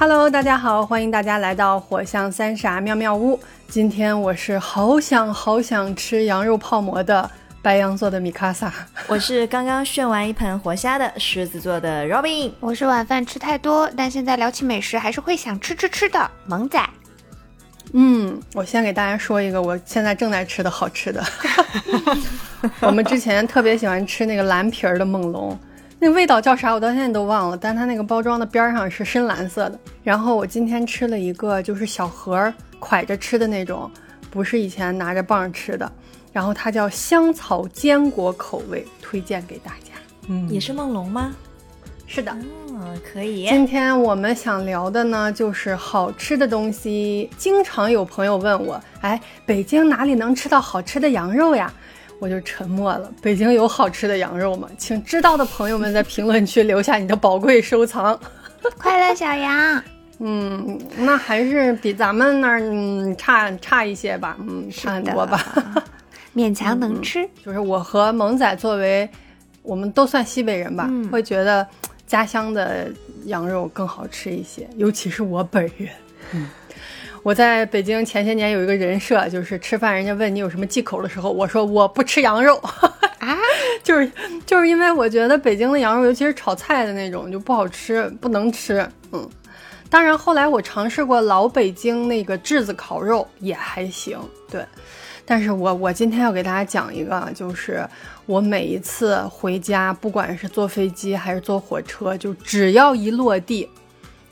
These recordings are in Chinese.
Hello，大家好，欢迎大家来到火象三傻妙妙屋。今天我是好想好想吃羊肉泡馍的白羊座的米卡萨，我是刚刚炫完一盆活虾的狮子座的 Robin，我是晚饭吃太多，但现在聊起美食还是会想吃吃吃的萌仔。嗯，我先给大家说一个我现在正在吃的好吃的。我们之前特别喜欢吃那个蓝皮儿的梦龙。那味道叫啥？我到现在都忘了，但它那个包装的边上是深蓝色的。然后我今天吃了一个，就是小盒蒯着吃的那种，不是以前拿着棒吃的。然后它叫香草坚果口味，推荐给大家。嗯，也是梦龙吗？是的，嗯，可以。今天我们想聊的呢，就是好吃的东西。经常有朋友问我，哎，北京哪里能吃到好吃的羊肉呀？我就沉默了。北京有好吃的羊肉吗？请知道的朋友们在评论区留下你的宝贵收藏。快乐小羊，嗯，那还是比咱们那儿嗯差差一些吧，嗯，差很多吧，勉强能吃。就是我和萌仔作为，我们都算西北人吧，会觉得家乡的羊肉更好吃一些，尤其是我本人。嗯。我在北京前些年有一个人设，就是吃饭人家问你有什么忌口的时候，我说我不吃羊肉啊，就是就是因为我觉得北京的羊肉，尤其是炒菜的那种就不好吃，不能吃。嗯，当然后来我尝试过老北京那个炙子烤肉也还行，对。但是我我今天要给大家讲一个，就是我每一次回家，不管是坐飞机还是坐火车，就只要一落地。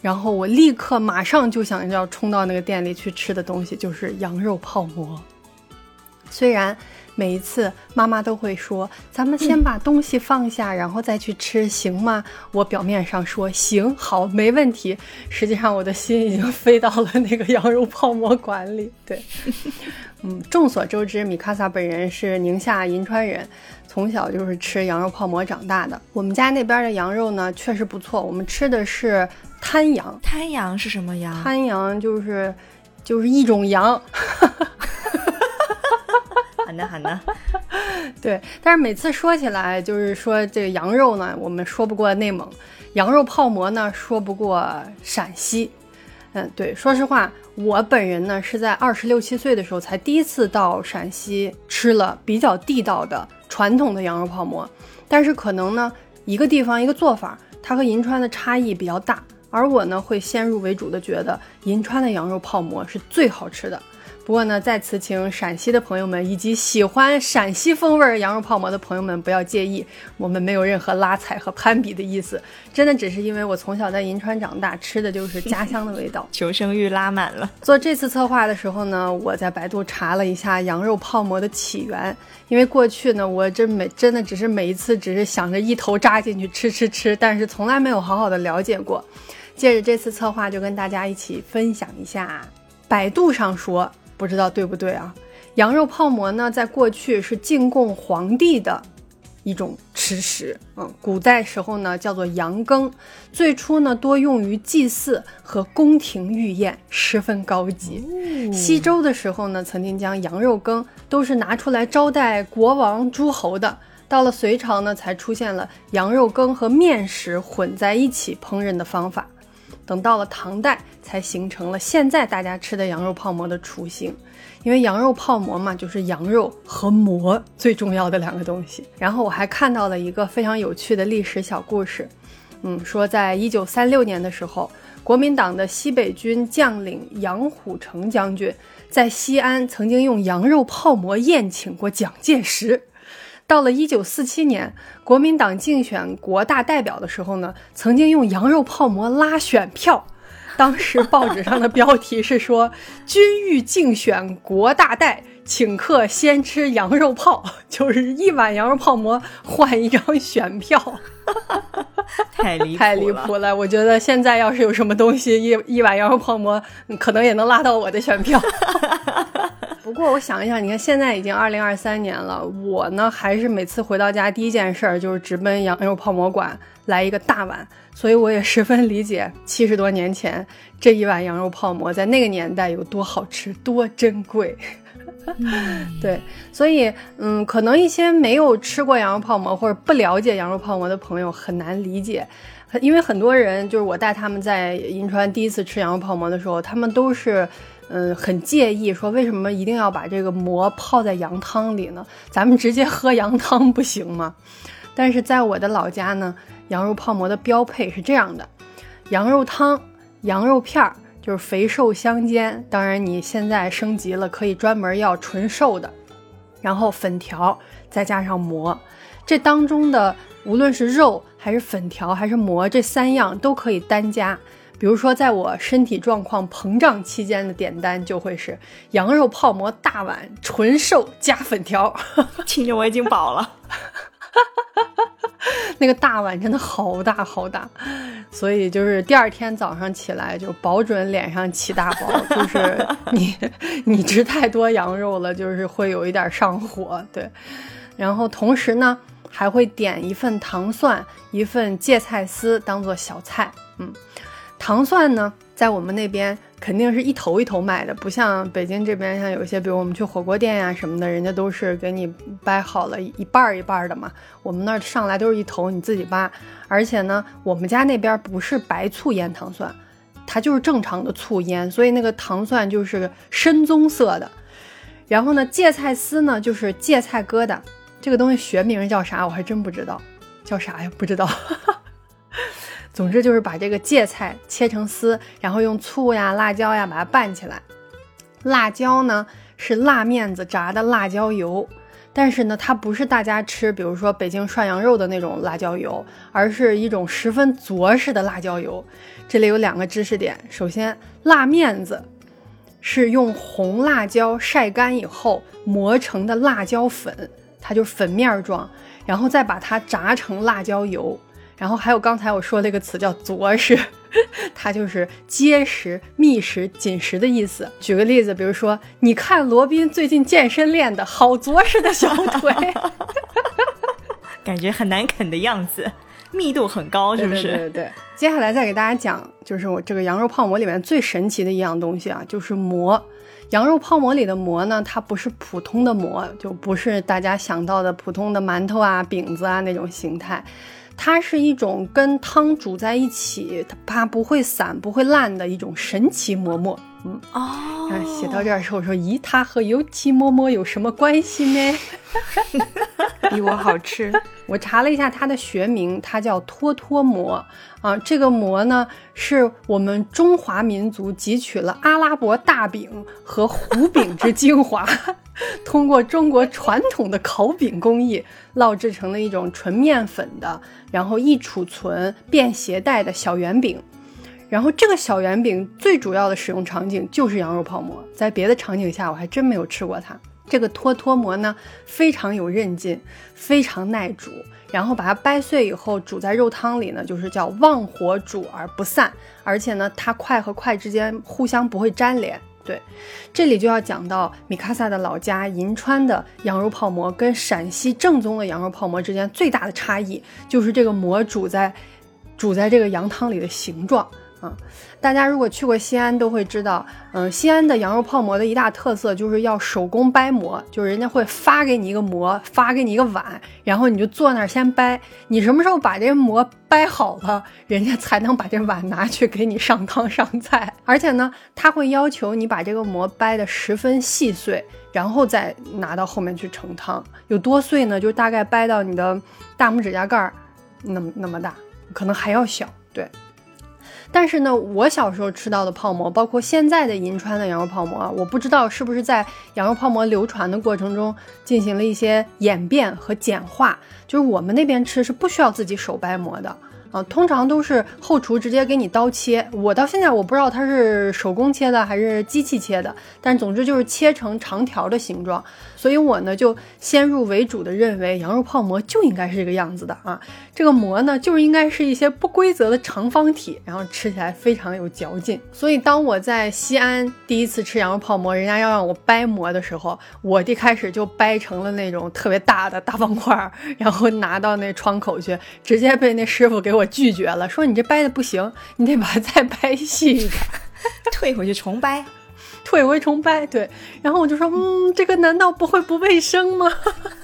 然后我立刻马上就想要冲到那个店里去吃的东西就是羊肉泡馍。虽然每一次妈妈都会说：“咱们先把东西放下，然后再去吃，行吗？”我表面上说行，好，没问题。实际上我的心已经飞到了那个羊肉泡馍馆里。对，嗯，众所周知，米卡萨本人是宁夏银川人，从小就是吃羊肉泡馍长大的。我们家那边的羊肉呢，确实不错。我们吃的是。滩羊，滩羊是什么羊？滩羊就是，就是一种羊。好的，好的。对，但是每次说起来，就是说这个羊肉呢，我们说不过内蒙；羊肉泡馍呢，说不过陕西。嗯，对，说实话，我本人呢是在二十六七岁的时候才第一次到陕西吃了比较地道的传统的羊肉泡馍。但是可能呢，一个地方一个做法，它和银川的差异比较大。而我呢，会先入为主的觉得银川的羊肉泡馍是最好吃的。不过呢，在此请陕西的朋友们以及喜欢陕西风味羊肉泡馍的朋友们不要介意，我们没有任何拉踩和攀比的意思，真的只是因为我从小在银川长大，吃的就是家乡的味道。求生欲拉满了。做这次策划的时候呢，我在百度查了一下羊肉泡馍的起源，因为过去呢，我这每真的只是每一次只是想着一头扎进去吃吃吃，但是从来没有好好的了解过。借着这次策划，就跟大家一起分享一下。百度上说，不知道对不对啊？羊肉泡馍呢，在过去是进贡皇帝的一种吃食。嗯，古代时候呢，叫做羊羹。最初呢，多用于祭祀和宫廷御宴，十分高级。西周的时候呢，曾经将羊肉羹都是拿出来招待国王、诸侯的。到了隋朝呢，才出现了羊肉羹和面食混在一起烹饪的方法。等到了唐代，才形成了现在大家吃的羊肉泡馍的雏形。因为羊肉泡馍嘛，就是羊肉和馍最重要的两个东西。然后我还看到了一个非常有趣的历史小故事，嗯，说在一九三六年的时候，国民党的西北军将领杨虎城将军在西安曾经用羊肉泡馍宴请过蒋介石。到了一九四七年，国民党竞选国大代表的时候呢，曾经用羊肉泡馍拉选票。当时报纸上的标题是说：“ 军欲竞选国大代，请客先吃羊肉泡，就是一碗羊肉泡馍换一张选票。”太离太离谱了！我觉得现在要是有什么东西，一一碗羊肉泡馍，可能也能拉到我的选票。不过我想一想，你看现在已经二零二三年了，我呢还是每次回到家第一件事儿就是直奔羊肉泡馍馆来一个大碗，所以我也十分理解七十多年前这一碗羊肉泡馍在那个年代有多好吃、多珍贵。对，所以嗯，可能一些没有吃过羊肉泡馍或者不了解羊肉泡馍的朋友很难理解，因为很多人就是我带他们在银川第一次吃羊肉泡馍的时候，他们都是嗯很介意说为什么一定要把这个馍泡在羊汤里呢？咱们直接喝羊汤不行吗？但是在我的老家呢，羊肉泡馍的标配是这样的：羊肉汤、羊肉片儿。就是肥瘦相间，当然你现在升级了，可以专门要纯瘦的，然后粉条再加上馍，这当中的无论是肉还是粉条还是馍，这三样都可以单加。比如说，在我身体状况膨胀期间的点单就会是羊肉泡馍大碗，纯瘦加粉条，听着我已经饱了。那个大碗真的好大好大，所以就是第二天早上起来就保准脸上起大包，就是你 你吃太多羊肉了，就是会有一点上火。对，然后同时呢还会点一份糖蒜，一份芥菜丝当做小菜。嗯，糖蒜呢在我们那边。肯定是一头一头卖的，不像北京这边，像有一些，比如我们去火锅店呀什么的，人家都是给你掰好了一半儿一半儿的嘛。我们那儿上来都是一头，你自己扒。而且呢，我们家那边不是白醋腌糖蒜，它就是正常的醋腌，所以那个糖蒜就是深棕色的。然后呢，芥菜丝呢就是芥菜疙瘩，这个东西学名叫啥我还真不知道，叫啥呀？不知道。总之就是把这个芥菜切成丝，然后用醋呀、辣椒呀把它拌起来。辣椒呢是辣面子炸的辣椒油，但是呢它不是大家吃，比如说北京涮羊肉的那种辣椒油，而是一种十分着实的辣椒油。这里有两个知识点：首先，辣面子是用红辣椒晒干以后磨成的辣椒粉，它就是粉面状，然后再把它炸成辣椒油。然后还有刚才我说那个词叫“着实”，它就是结实、密实、紧实的意思。举个例子，比如说，你看罗宾最近健身练的好着实的小腿，感觉很难啃的样子，密度很高，是不是？对对对。接下来再给大家讲，就是我这个羊肉泡馍里面最神奇的一样东西啊，就是馍。羊肉泡馍里的馍呢，它不是普通的馍，就不是大家想到的普通的馒头啊、饼子啊那种形态。它是一种跟汤煮在一起，它不会散、不会烂的一种神奇馍馍。嗯哦，写到这儿的时候我说，咦，它和油漆馍馍有什么关系呢？比我好吃。我查了一下它的学名，它叫托托馍啊。这个馍呢，是我们中华民族汲取了阿拉伯大饼和胡饼之精华。通过中国传统的烤饼工艺烙制成了一种纯面粉的，然后易储存、便携带的小圆饼。然后这个小圆饼最主要的使用场景就是羊肉泡馍，在别的场景下我还真没有吃过它。这个脱脱馍呢非常有韧劲，非常耐煮。然后把它掰碎以后煮在肉汤里呢，就是叫旺火煮而不散。而且呢，它块和块之间互相不会粘连。对，这里就要讲到米卡萨的老家银川的羊肉泡馍跟陕西正宗的羊肉泡馍之间最大的差异，就是这个馍煮在煮在这个羊汤里的形状。嗯，大家如果去过西安，都会知道，嗯，西安的羊肉泡馍的一大特色就是要手工掰馍，就是人家会发给你一个馍，发给你一个碗，然后你就坐那儿先掰，你什么时候把这馍掰好了，人家才能把这碗拿去给你上汤上菜。而且呢，他会要求你把这个馍掰得十分细碎，然后再拿到后面去盛汤。有多碎呢？就大概掰到你的大拇指甲盖儿那么那么大，可能还要小。对。但是呢，我小时候吃到的泡馍，包括现在的银川的羊肉泡馍，我不知道是不是在羊肉泡馍流传的过程中进行了一些演变和简化，就是我们那边吃是不需要自己手掰馍的。啊，通常都是后厨直接给你刀切。我到现在我不知道它是手工切的还是机器切的，但总之就是切成长条的形状。所以我呢就先入为主的认为羊肉泡馍就应该是这个样子的啊。这个馍呢就是应该是一些不规则的长方体，然后吃起来非常有嚼劲。所以当我在西安第一次吃羊肉泡馍，人家要让我掰馍的时候，我一开始就掰成了那种特别大的大方块，然后拿到那窗口去，直接被那师傅给我。拒绝了，说你这掰的不行，你得把它再掰细一点，退回去重掰。退回重拍。对，然后我就说，嗯，这个难道不会不卫生吗？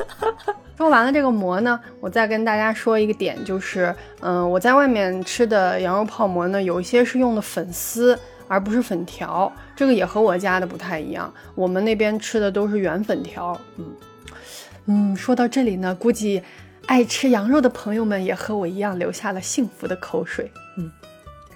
说完了这个馍呢，我再跟大家说一个点，就是，嗯，我在外面吃的羊肉泡馍呢，有一些是用的粉丝，而不是粉条，这个也和我家的不太一样。我们那边吃的都是圆粉条。嗯嗯，说到这里呢，估计爱吃羊肉的朋友们也和我一样流下了幸福的口水。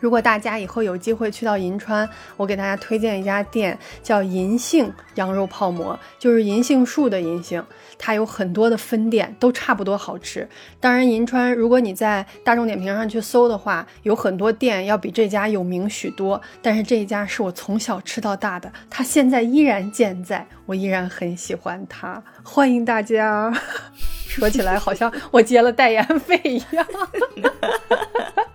如果大家以后有机会去到银川，我给大家推荐一家店，叫银杏羊肉泡馍，就是银杏树的银杏，它有很多的分店，都差不多好吃。当然，银川如果你在大众点评上去搜的话，有很多店要比这家有名许多。但是这一家是我从小吃到大的，它现在依然健在，我依然很喜欢它。欢迎大家，说起来好像我接了代言费一样。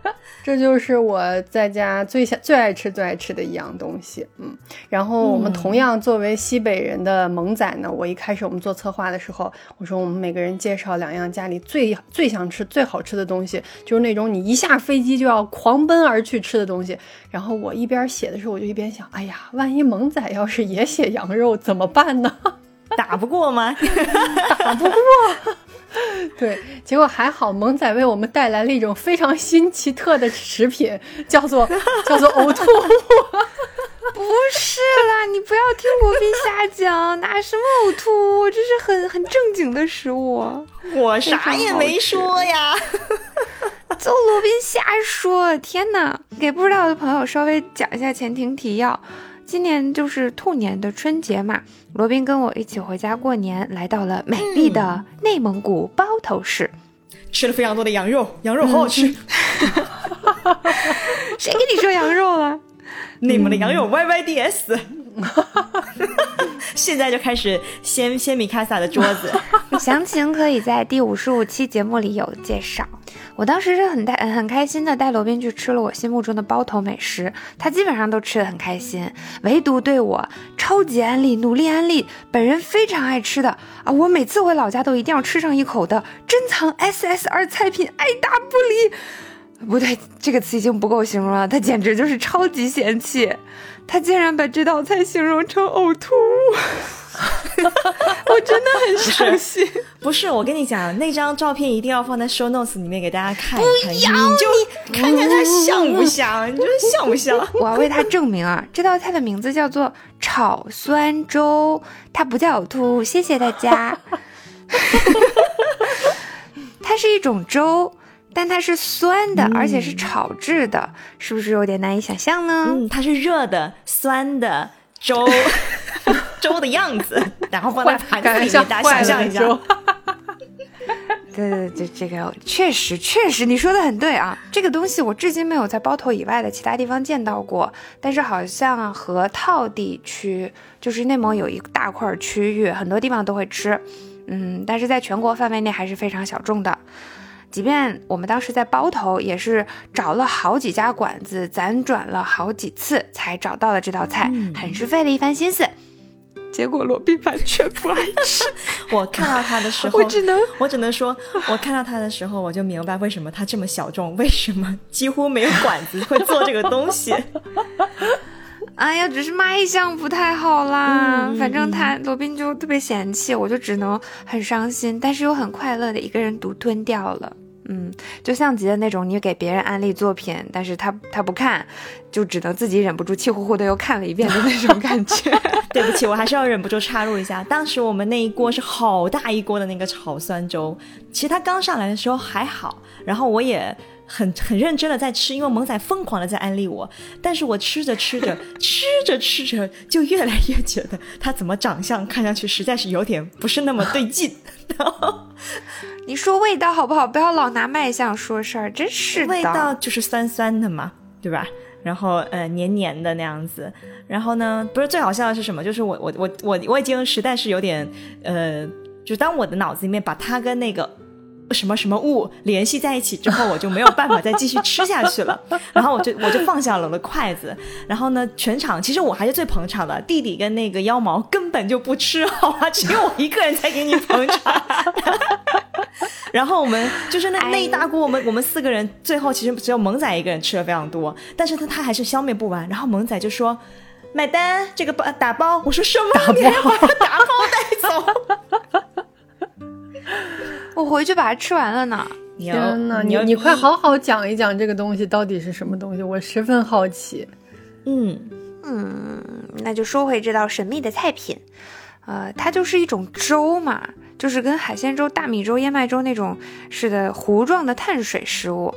这就是我在家最想、最爱吃、最爱吃的一样东西，嗯。然后我们同样作为西北人的萌仔呢，我一开始我们做策划的时候，我说我们每个人介绍两样家里最最想吃、最好吃的东西，就是那种你一下飞机就要狂奔而去吃的东西。然后我一边写的时候，我就一边想，哎呀，万一萌仔要是也写羊肉怎么办呢？打不过吗？打不过。对，结果还好，萌仔为我们带来了一种非常新奇特的食品，叫做叫做呕吐物。不是啦，你不要听罗宾瞎讲，哪什么呕吐物，这是很很正经的食物。我啥也没说呀，就罗宾瞎说。天哪，给不知道的朋友稍微讲一下前庭提要。今年就是兔年的春节嘛，罗宾跟我一起回家过年，来到了美丽的内蒙古包头市，吃了非常多的羊肉，羊肉好好吃。谁跟你说羊肉了？内蒙的羊肉 Y Y D S。哈哈哈现在就开始掀掀米卡萨的桌子，详情可以在第五十五期节目里有介绍。我当时是很带很开心的带罗宾去吃了我心目中的包头美食，他基本上都吃的很开心，唯独对我超级安利、努力安利，本人非常爱吃的啊！我每次回老家都一定要吃上一口的珍藏 SSR 菜品，爱答不理。不对，这个词已经不够形容了，他简直就是超级嫌弃。他竟然把这道菜形容成呕吐物，我真的很伤心。不是，我跟你讲，那张照片一定要放在 show notes 里面给大家看一看，你就看看它像不像？你觉得像不像？我要为他证明啊！这道菜的名字叫做炒酸粥，它不叫呕吐物。谢谢大家。它是一种粥。但它是酸的，而且是炒制的，是不是有点难以想象呢？嗯，它是热的酸的粥，粥的样子，然后放在盘子里面，大家想象一下。对对对，这个确实确实，你说的很对啊。这个东西我至今没有在包头以外的其他地方见到过，但是好像河套地区，就是内蒙有一大块区域，很多地方都会吃。嗯，但是在全国范围内还是非常小众的。即便我们当时在包头，也是找了好几家馆子，辗转了好几次才找到了这道菜，很是费了一番心思。结果罗宾完全不爱吃。我看到他的时候，我只能我只能说，我看到他的时候，我就明白为什么他这么小众，为什么几乎没有馆子会做这个东西。哎呀，只是卖相不太好啦。反正他罗宾就特别嫌弃，我就只能很伤心，但是又很快乐的一个人独吞掉了。嗯，就像极了那种你给别人安利作品，但是他他不看，就只能自己忍不住气呼呼的又看了一遍的那种感觉。对不起，我还是要忍不住插入一下，当时我们那一锅是好大一锅的那个炒酸粥，其实它刚上来的时候还好，然后我也很很认真的在吃，因为萌仔疯狂的在安利我，但是我吃着吃着吃着吃着就越来越觉得他怎么长相看上去实在是有点不是那么对劲。你说味道好不好？不要老拿卖相说事儿，真是的。味道就是酸酸的嘛，对吧？然后呃黏黏的那样子。然后呢，不是最好笑的是什么？就是我我我我我已经实在是有点呃，就当我的脑子里面把他跟那个什么什么物联系在一起之后，我就没有办法再继续吃下去了。然后我就我就放下了我的筷子。然后呢，全场其实我还是最捧场的，弟弟跟那个妖毛根本就不吃，好吧？只有我一个人在给你捧场。然后我们就是那那一大锅，我们我们四个人最后其实只有萌仔一个人吃的非常多，但是他他还是消灭不完。然后萌仔就说：“买单，这个包打包。我说什么？你还把它打包带走？我回去把它吃完了呢。天呐，你你你快好好讲一讲这个东西到底是什么东西，我十分好奇。嗯，嗯，那就说回这道神秘的菜品，呃，它就是一种粥嘛，就是跟海鲜粥、大米粥、燕麦粥那种似的糊状的碳水食物，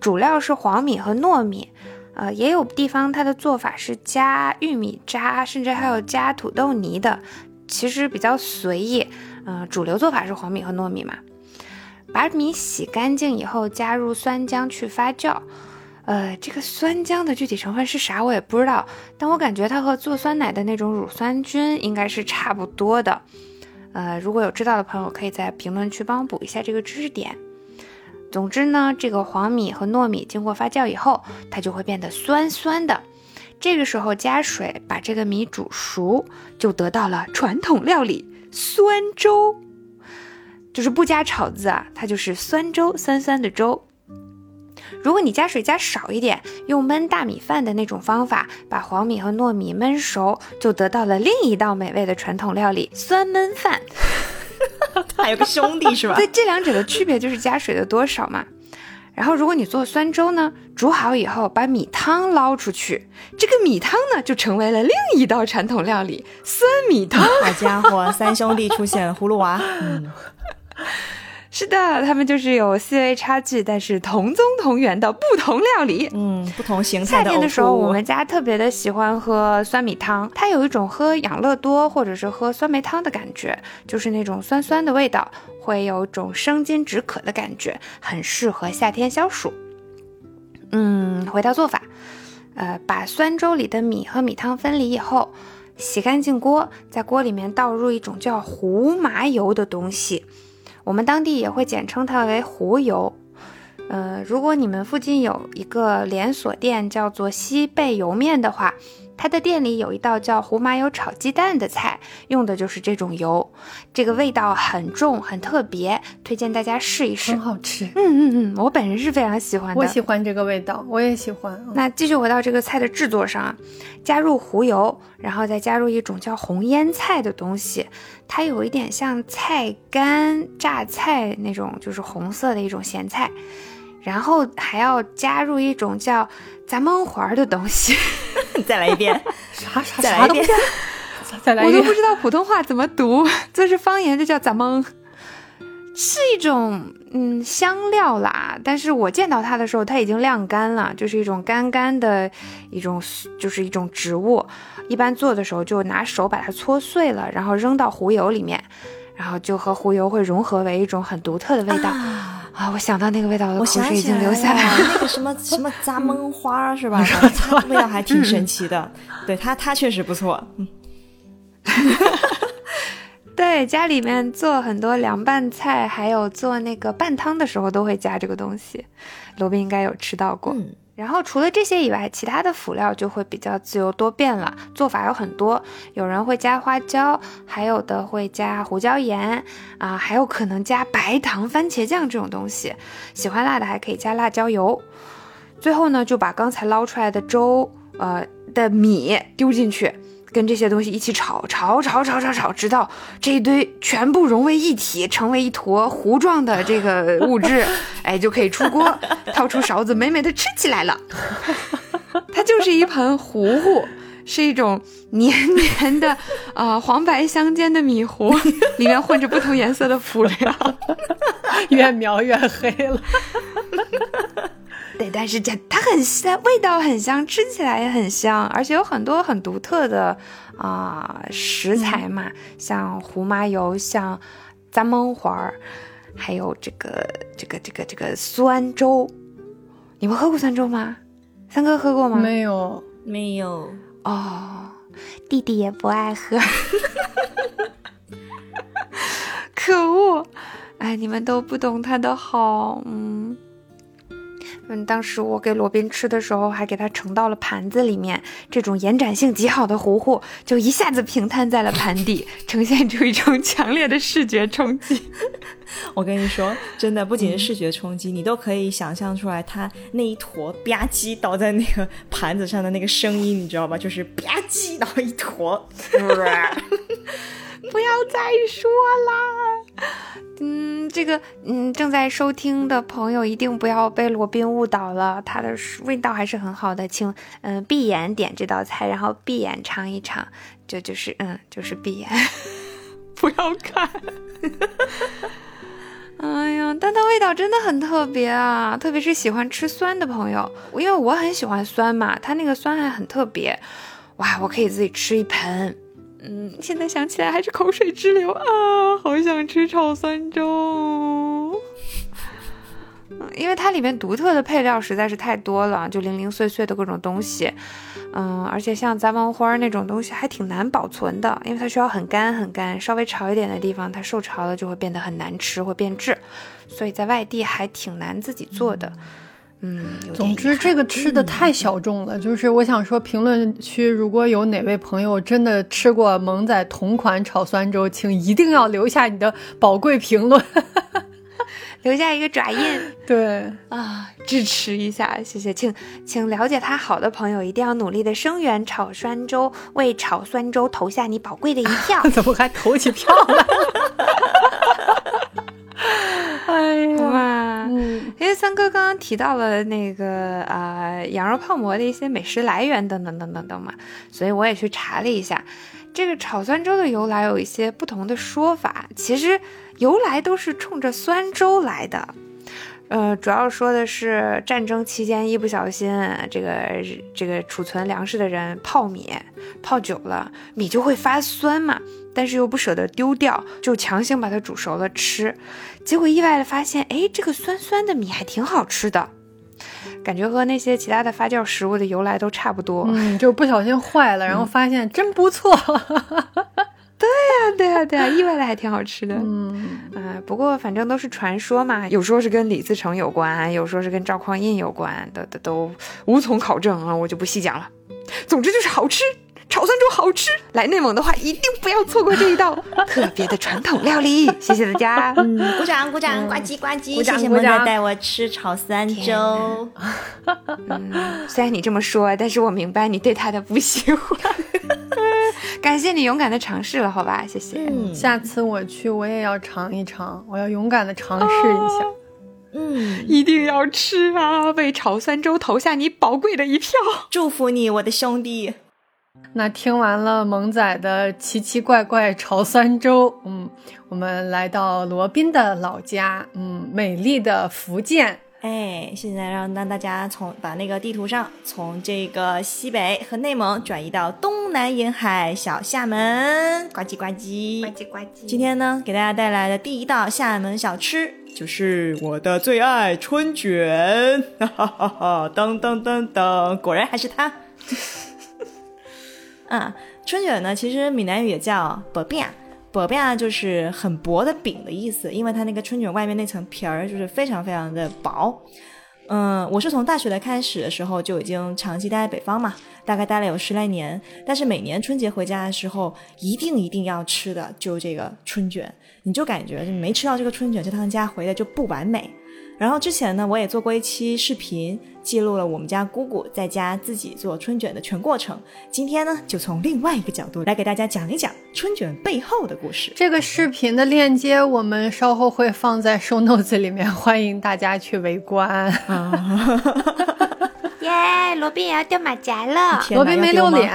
主料是黄米和糯米，呃，也有地方它的做法是加玉米渣，甚至还有加土豆泥的，其实比较随意，嗯、主流做法是黄米和糯米嘛。把米洗干净以后，加入酸浆去发酵。呃，这个酸浆的具体成分是啥我也不知道，但我感觉它和做酸奶的那种乳酸菌应该是差不多的。呃，如果有知道的朋友，可以在评论区帮我补一下这个知识点。总之呢，这个黄米和糯米经过发酵以后，它就会变得酸酸的。这个时候加水把这个米煮熟，就得到了传统料理酸粥。就是不加炒字啊，它就是酸粥，酸酸的粥。如果你加水加少一点，用焖大米饭的那种方法，把黄米和糯米焖熟，就得到了另一道美味的传统料理——酸焖饭。还有个兄弟 是吧？对，这两者的区别就是加水的多少嘛。然后，如果你做酸粥呢，煮好以后把米汤捞出去，这个米汤呢就成为了另一道传统料理——酸米汤。好家伙，三兄弟出现了，葫芦娃。嗯，是的，他们就是有细微差距，但是同宗同源的不同料理。嗯，不同形态夏天的时候，我们家特别的喜欢喝酸米汤，它有一种喝养乐多或者是喝酸梅汤的感觉，就是那种酸酸的味道，会有种生津止渴的感觉，很适合夏天消暑。嗯，回到做法，呃，把酸粥里的米和米汤分离以后，洗干净锅，在锅里面倒入一种叫胡麻油的东西，我们当地也会简称它为胡油。呃，如果你们附近有一个连锁店叫做西贝莜面的话，它的店里有一道叫胡麻油炒鸡蛋的菜，用的就是这种油，这个味道很重，很特别，推荐大家试一试很。好吃，嗯嗯嗯，我本人是非常喜欢的。我喜欢这个味道，我也喜欢。嗯那继续回到这个菜的制作上啊，加入胡油，然后再加入一种叫红腌菜的东西，它有一点像菜干、榨菜那种，就是红色的一种咸菜，然后还要加入一种叫咱们环儿的东西，再来一遍，啥啥 再来一遍啥东西？再再来一遍我都不。知道普通话怎么读，这是方言这叫咱们。是一种嗯香料啦，但是我见到它的时候，它已经晾干了，就是一种干干的一种，就是一种植物。一般做的时候就拿手把它搓碎了，然后扔到糊油里面，然后就和糊油会融合为一种很独特的味道啊我想到那个味道，我的口水已经流下来了，了。那个什么什么杂闷花是吧？它味道还挺神奇的。对它，它确实不错。嗯 对，家里面做很多凉拌菜，还有做那个拌汤的时候都会加这个东西。罗宾应该有吃到过。嗯然后除了这些以外，其他的辅料就会比较自由多变了，做法有很多。有人会加花椒，还有的会加胡椒盐啊，还有可能加白糖、番茄酱这种东西。喜欢辣的还可以加辣椒油。最后呢，就把刚才捞出来的粥，呃的米丢进去，跟这些东西一起炒，炒炒炒炒炒，直到这一堆全部融为一体，成为一坨糊状的这个物质，哎，就可以出锅，掏出勺子，美美的吃起来了。它就是一盆糊糊。是一种黏黏的，啊、黄白相间的米糊，里面混着不同颜色的辅料。越描越黑了。对，但是这它很香，味道很香，吃起来也很香，而且有很多很独特的啊、食材嘛，像胡麻油，像杂蒙环儿，还有这个这个这个这个酸粥。你们喝过酸粥吗？三哥喝过吗？没有，没有，哦，弟弟也不爱喝，可恶！哎，你们都不懂它的好，嗯。嗯，当时我给罗宾吃的时候，还给他盛到了盘子里面。这种延展性极好的糊糊，就一下子平摊在了盘底，呈现出一种强烈的视觉冲击。我跟你说，真的不仅是视觉冲击，你都可以想象出来，它那一坨吧唧倒在那个盘子上的那个声音，你知道吧？就是吧唧，然后一坨。不要再说啦。嗯，这个嗯，正在收听的朋友一定不要被罗宾误导了，它的味道还是很好的，请嗯闭眼点这道菜，然后闭眼尝一尝，就就是嗯就是闭眼，不要看。哎呀，但它味道真的很特别啊，特别是喜欢吃酸的朋友，因为我很喜欢酸嘛，它那个酸还很特别，哇，我可以自己吃一盆。嗯，现在想起来还是口水直流啊！好想吃炒酸粥，因为它里面独特的配料实在是太多了，就零零碎碎的各种东西。嗯，而且像杂毛花那种东西还挺难保存的，因为它需要很干很干，稍微潮一点的地方它受潮了就会变得很难吃，会变质，所以在外地还挺难自己做的。总之这个吃的太小众了。就是我想说，评论区如果有哪位朋友真的吃过萌仔同款炒酸粥，请一定要留下你的宝贵评论，留下一个爪印。对啊，支持一下，谢谢。请请了解他好的朋友一定要努力的声援炒酸粥，为炒酸粥投下你宝贵的一票。怎么还投起票了？哎呀，嗯，因为三哥刚刚提到了那个呃羊肉泡馍的一些美食来源等等等等等嘛，所以我也去查了一下，这个炒酸粥的由来有一些不同的说法，其实由来都是冲着酸粥来的，呃，主要说的是战争期间一不小心这个这个储存粮食的人泡米泡久了，米就会发酸嘛。但是又不舍得丢掉，就强行把它煮熟了吃，结果意外的发现，哎，这个酸酸的米还挺好吃的，感觉和那些其他的发酵食物的由来都差不多。嗯，就不小心坏了，然后发现真不错。对呀，对呀，对呀，意外的还挺好吃的。嗯，啊，不过反正都是传说嘛，有说是跟李自成有关，有说是跟赵匡胤有关的，都都无从考证啊，我就不细讲了。总之就是好吃。炒酸粥好吃，来内蒙的话一定不要错过这一道 特别的传统料理。谢谢大家，嗯，鼓掌鼓掌，呱唧呱唧，谢谢萌仔带我吃炒酸粥。嗯，虽然你这么说，但是我明白你对他的不喜欢。感谢你勇敢的尝试了，好吧，谢谢。嗯，下次我去我也要尝一尝，我要勇敢的尝试一下。嗯，一定要吃啊！为炒酸粥投下你宝贵的一票，祝福你，我的兄弟。那听完了萌仔的奇奇怪怪潮三州，嗯，我们来到罗宾的老家，嗯，美丽的福建。哎，现在让让大家从把那个地图上从这个西北和内蒙转移到东南沿海小厦门，呱唧呱唧，呱唧呱唧。今天呢，给大家带来的第一道厦门小吃就是我的最爱春卷，哈哈哈哈！噔噔噔噔，果然还是它。啊，春卷呢，其实闽南语也叫薄饼，薄饼就是很薄的饼的意思，因为它那个春卷外面那层皮儿就是非常非常的薄。嗯，我是从大学的开始的时候就已经长期待在北方嘛，大概待了有十来年，但是每年春节回家的时候，一定一定要吃的就这个春卷，你就感觉没吃到这个春卷，这趟家回来就不完美。然后之前呢，我也做过一期视频，记录了我们家姑姑在家自己做春卷的全过程。今天呢，就从另外一个角度来给大家讲一讲春卷背后的故事。这个视频的链接我们稍后会放在 show notes 里面，欢迎大家去围观。耶，罗宾也要掉马甲了。罗宾没露脸，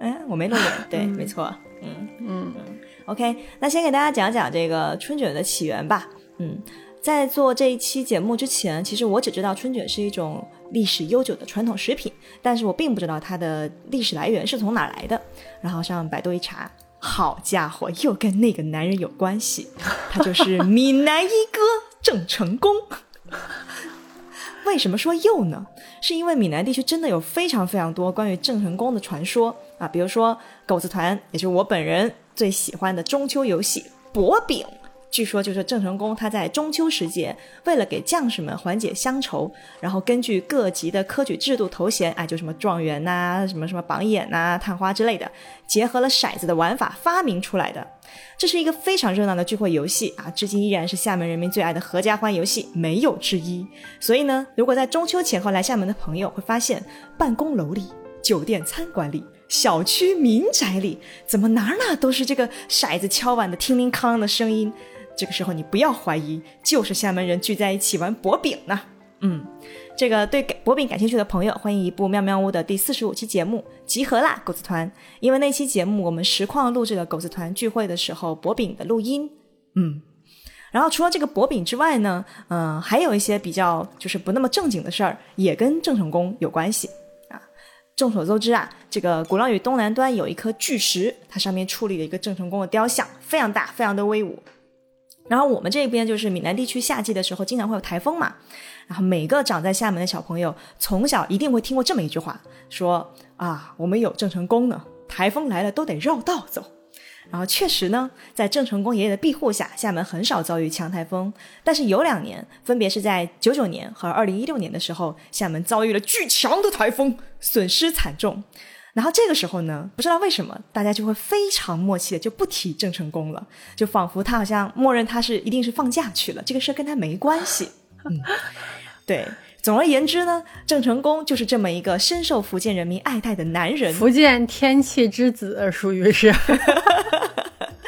哎，我没露脸，对，没错。嗯嗯嗯。OK，那先给大家讲讲这个春卷的起源吧。嗯。在做这一期节目之前，其实我只知道春卷是一种历史悠久的传统食品，但是我并不知道它的历史来源是从哪来的。然后上百度一查，好家伙，又跟那个男人有关系，他就是闽南一哥郑成功。为什么说又呢？是因为闽南地区真的有非常非常多关于郑成功的传说啊，比如说狗子团，也就是我本人最喜欢的中秋游戏薄饼。据说就是郑成功他在中秋时节，为了给将士们缓解乡愁，然后根据各级的科举制度头衔，哎，就什么状元呐、什么什么榜眼呐、探花之类的，结合了骰子的玩法发明出来的。这是一个非常热闹的聚会游戏啊，至今依然是厦门人民最爱的合家欢游戏，没有之一。所以呢，如果在中秋前后来厦门的朋友会发现，办公楼里、酒店餐馆里。小区民宅里，怎么哪哪都是这个骰子敲碗的叮铃哐啷的声音？这个时候你不要怀疑，就是厦门人聚在一起玩薄饼呢。嗯，这个对薄饼感兴趣的朋友，欢迎一部妙妙屋的第四十五期节目集合啦，狗子团！因为那期节目我们实况录制了狗子团聚会的时候薄饼的录音。嗯，然后除了这个薄饼之外呢，嗯，还有一些比较就是不那么正经的事儿，也跟郑成功有关系啊。众所周知啊，这个鼓浪屿东南端有一颗巨石，它上面矗立了一个郑成功的雕像，非常大，非常的威武。然后我们这边就是闽南地区夏季的时候，经常会有台风嘛。然后每个长在厦门的小朋友，从小一定会听过这么一句话，说啊，我们有郑成功呢，台风来了都得绕道走。然后确实呢，在郑成功爷爷的庇护下，厦门很少遭遇强台风。但是有两年，分别是在九九年和二零一六年的时候，厦门遭遇了巨强的台风，损失惨重。然后这个时候呢，不知道为什么，大家就会非常默契的就不提郑成功了，就仿佛他好像默认他是一定是放假去了，这个事跟他没关系。嗯，对。总而言之呢，郑成功就是这么一个深受福建人民爱戴的男人。福建天气之子，属于是。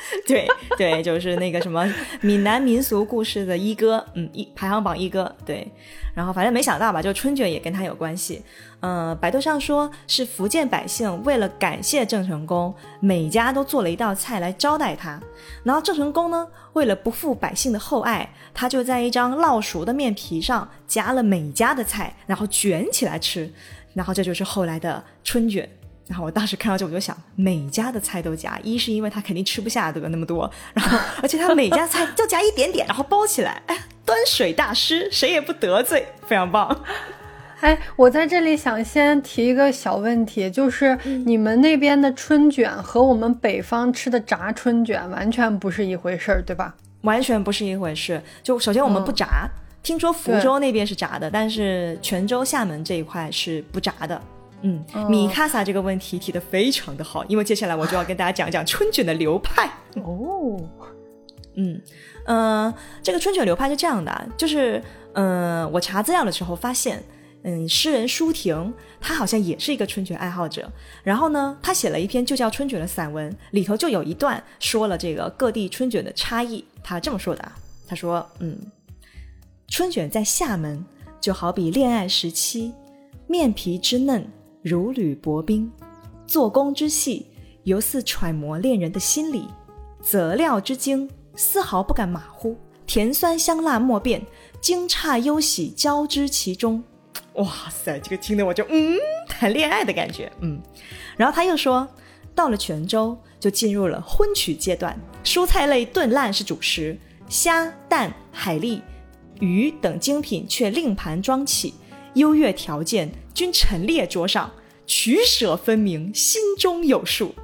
对对，就是那个什么闽南民俗故事的一哥，嗯，一排行榜一哥。对，然后反正没想到吧，就春卷也跟他有关系。嗯，百度上说是福建百姓为了感谢郑成功，每家都做了一道菜来招待他。然后郑成功呢，为了不负百姓的厚爱，他就在一张烙熟的面皮上夹了每家的菜，然后卷起来吃。然后这就是后来的春卷。然后我当时看到这，我就想，每家的菜都夹，一是因为他肯定吃不下对吧那么多，然后而且他每家菜就夹一点点，然后包起来，哎，端水大师，谁也不得罪，非常棒。哎，我在这里想先提一个小问题，就是你们那边的春卷和我们北方吃的炸春卷完全不是一回事儿，对吧？完全不是一回事。就首先我们不炸，听说福州那边是炸的，但是泉州、厦门这一块是不炸的。嗯，米卡萨这个问题提的非常的好，因为接下来我就要跟大家讲讲春卷的流派 哦。嗯呃，这个春卷流派是这样的，就是嗯，我查资料的时候发现，嗯，诗人舒婷他好像也是一个春卷爱好者，然后呢，他写了一篇就叫春卷的散文，里头就有一段说了这个各地春卷的差异。他这么说的啊，他说，嗯，春卷在厦门就好比恋爱时期，面皮之嫩。如履薄冰，做工之细，犹似揣摩恋人的心理；择料之精，丝毫不敢马虎。甜酸香辣莫辨，惊诧忧喜交织其中。哇塞，这个听得我就嗯，谈恋爱的感觉，嗯。然后他又说，到了泉州，就进入了荤曲阶段，蔬菜类炖烂是主食，虾、蛋、海蛎、鱼等精品却另盘装起。优越条件均陈列桌上，取舍分明，心中有数。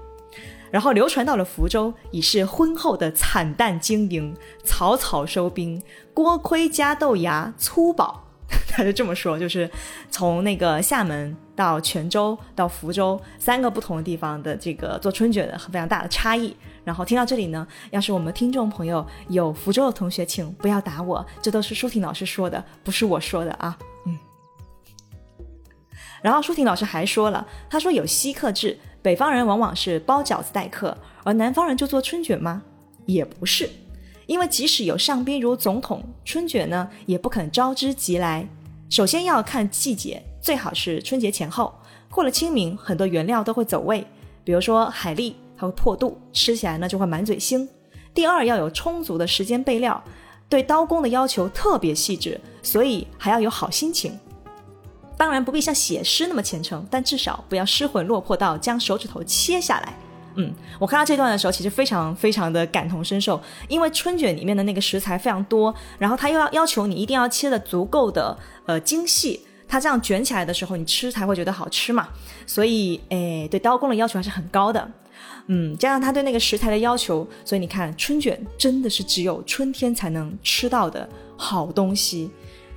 然后流传到了福州，已是婚后的惨淡经营，草草收兵，锅盔加豆芽粗饱。他就这么说，就是从那个厦门到泉州到福州三个不同的地方的这个做春卷的非常大的差异。然后听到这里呢，要是我们听众朋友有福州的同学，请不要打我，这都是舒婷老师说的，不是我说的啊。然后舒婷老师还说了，他说有稀客制，北方人往往是包饺子待客，而南方人就做春卷吗？也不是，因为即使有上宾如总统，春卷呢也不肯招之即来。首先要看季节，最好是春节前后。过了清明，很多原料都会走味，比如说海蛎，它会破肚，吃起来呢就会满嘴腥。第二要有充足的时间备料，对刀工的要求特别细致，所以还要有好心情。当然不必像写诗那么虔诚，但至少不要失魂落魄到将手指头切下来。嗯，我看到这段的时候，其实非常非常的感同身受，因为春卷里面的那个食材非常多，然后他又要要求你一定要切的足够的呃精细，它这样卷起来的时候，你吃才会觉得好吃嘛。所以，哎，对刀工的要求还是很高的。嗯，加上他对那个食材的要求，所以你看春卷真的是只有春天才能吃到的好东西。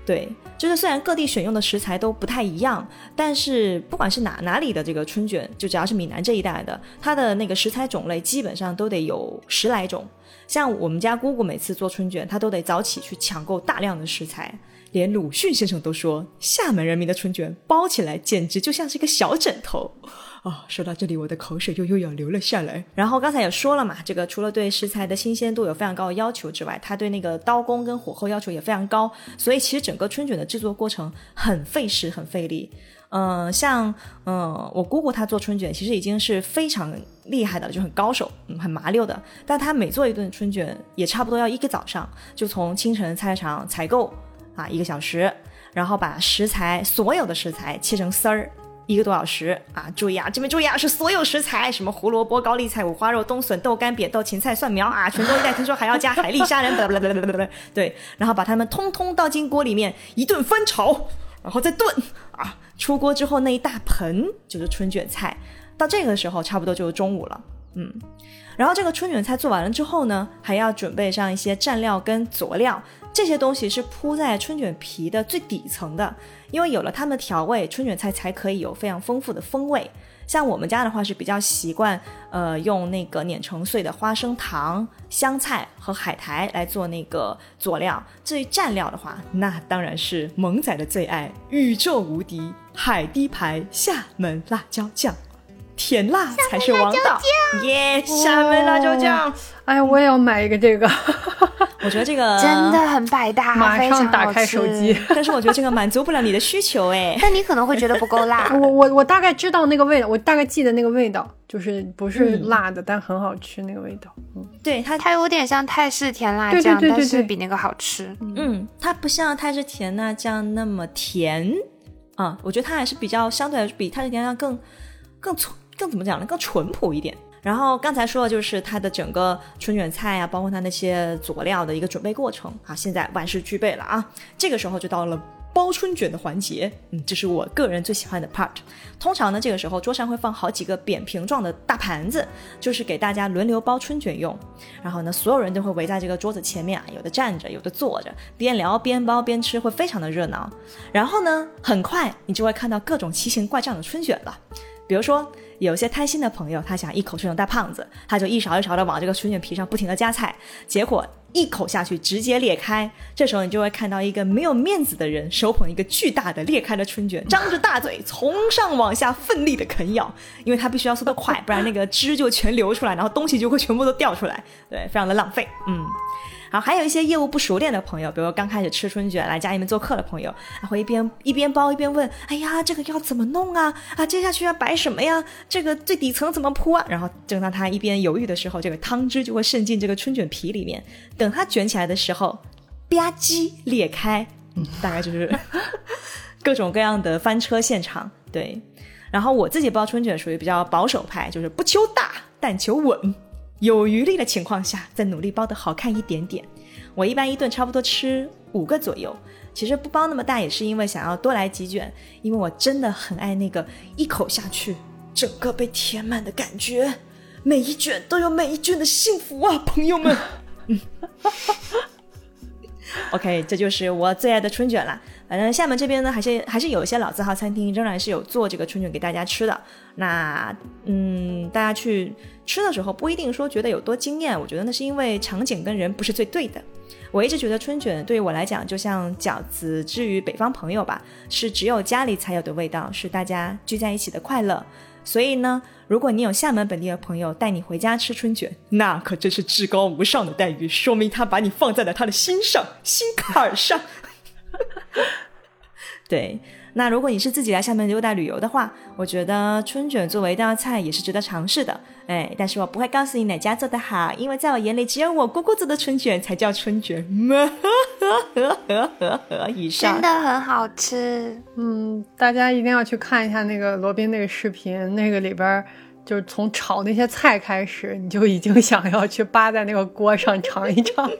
对，就是虽然各地选用的食材都不太一样，但是不管是哪哪里的这个春卷，就只要是闽南这一带的，它的那个食材种类基本上都得有十来种。像我们家姑姑每次做春卷，她都得早起去抢购大量的食材。连鲁迅先生都说，厦门人民的春卷包起来简直就像是一个小枕头。啊，说到这里，我的口水又又要流了下来。然后刚才也说了嘛，这个除了对食材的新鲜度有非常高的要求之外，它对那个刀工跟火候要求也非常高。所以其实整个春卷的制作过程很费时、很费力。嗯，像嗯，我姑姑她做春卷其实已经是非常厉害的了，就很高手，嗯，很麻溜的。但她每做一顿春卷，也差不多要一个早上，就从清晨菜市场采购啊一个小时，然后把食材所有的食材切成丝儿。一个多小时啊！注意啊，这边注意啊，是所有食材，什么胡萝卜、高丽菜、五花肉、冬笋、豆干、扁豆、芹菜、蒜苗啊，全都一袋。听说还要加海蛎、虾仁，不不不不不不，对，然后把它们通通倒进锅里面，一顿翻炒，然后再炖啊。出锅之后那一大盆就是春卷菜，到这个时候差不多就是中午了，嗯。然后这个春卷菜做完了之后呢，还要准备上一些蘸料跟佐料。这些东西是铺在春卷皮的最底层的，因为有了它们的调味，春卷菜才可以有非常丰富的风味。像我们家的话是比较习惯，呃，用那个碾成碎的花生糖、香菜和海苔来做那个佐料。至于蘸料的话，那当然是萌仔的最爱，宇宙无敌海滴牌厦门辣椒酱。甜辣才是王道，耶！厦门辣椒酱，哎，我也要买一个这个。我觉得这个真的很百搭，马上打开手机。但是我觉得这个满足不了你的需求，哎。但你可能会觉得不够辣。我我我大概知道那个味道，我大概记得那个味道，就是不是辣的，但很好吃那个味道。嗯，对它它有点像泰式甜辣酱，但是比那个好吃。嗯，它不像泰式甜辣酱那么甜啊，我觉得它还是比较相对来说比泰式甜辣酱更更粗。更怎么讲呢？更淳朴一点。然后刚才说的就是它的整个春卷菜啊，包括它那些佐料的一个准备过程啊。现在万事俱备了啊，这个时候就到了包春卷的环节。嗯，这是我个人最喜欢的 part。通常呢，这个时候桌上会放好几个扁平状的大盘子，就是给大家轮流包春卷用。然后呢，所有人都会围在这个桌子前面啊，有的站着，有的坐着，边聊边包边吃，会非常的热闹。然后呢，很快你就会看到各种奇形怪状的春卷了，比如说。有些贪心的朋友，他想一口吃成大胖子，他就一勺一勺的往这个春卷皮上不停的加菜，结果一口下去直接裂开。这时候你就会看到一个没有面子的人，手捧一个巨大的裂开的春卷，张着大嘴从上往下奋力的啃咬，因为他必须要速度快，不然那个汁就全流出来，然后东西就会全部都掉出来，对，非常的浪费，嗯。然后，还有一些业务不熟练的朋友，比如刚开始吃春卷来家里面做客的朋友，然后一边一边包一边问：“哎呀，这个要怎么弄啊？啊，接下去要摆什么呀？这个最底层怎么铺啊？”然后正当他一边犹豫的时候，这个汤汁就会渗进这个春卷皮里面。等它卷起来的时候，吧唧裂开，嗯，大概就是 各种各样的翻车现场。对，然后我自己包春卷属于比较保守派，就是不求大，但求稳。有余力的情况下，再努力包的好看一点点。我一般一顿差不多吃五个左右，其实不包那么大也是因为想要多来几卷，因为我真的很爱那个一口下去整个被填满的感觉，每一卷都有每一卷的幸福啊，朋友们。嗯，OK，这就是我最爱的春卷了。反正厦门这边呢，还是还是有一些老字号餐厅，仍然是有做这个春卷给大家吃的。那嗯，大家去吃的时候不一定说觉得有多惊艳，我觉得那是因为场景跟人不是最对的。我一直觉得春卷对于我来讲，就像饺子，至于北方朋友吧，是只有家里才有的味道，是大家聚在一起的快乐。所以呢，如果你有厦门本地的朋友带你回家吃春卷，那可真是至高无上的待遇，说明他把你放在了他的心上、心坎上。对，那如果你是自己来厦门溜达旅游的话，我觉得春卷作为一道菜也是值得尝试的。哎，但是我不会告诉你哪家做的好，因为在我眼里，只有我姑姑做的春卷才叫春卷。以上真的很好吃，嗯，大家一定要去看一下那个罗宾那个视频，那个里边就是从炒那些菜开始，你就已经想要去扒在那个锅上尝一尝。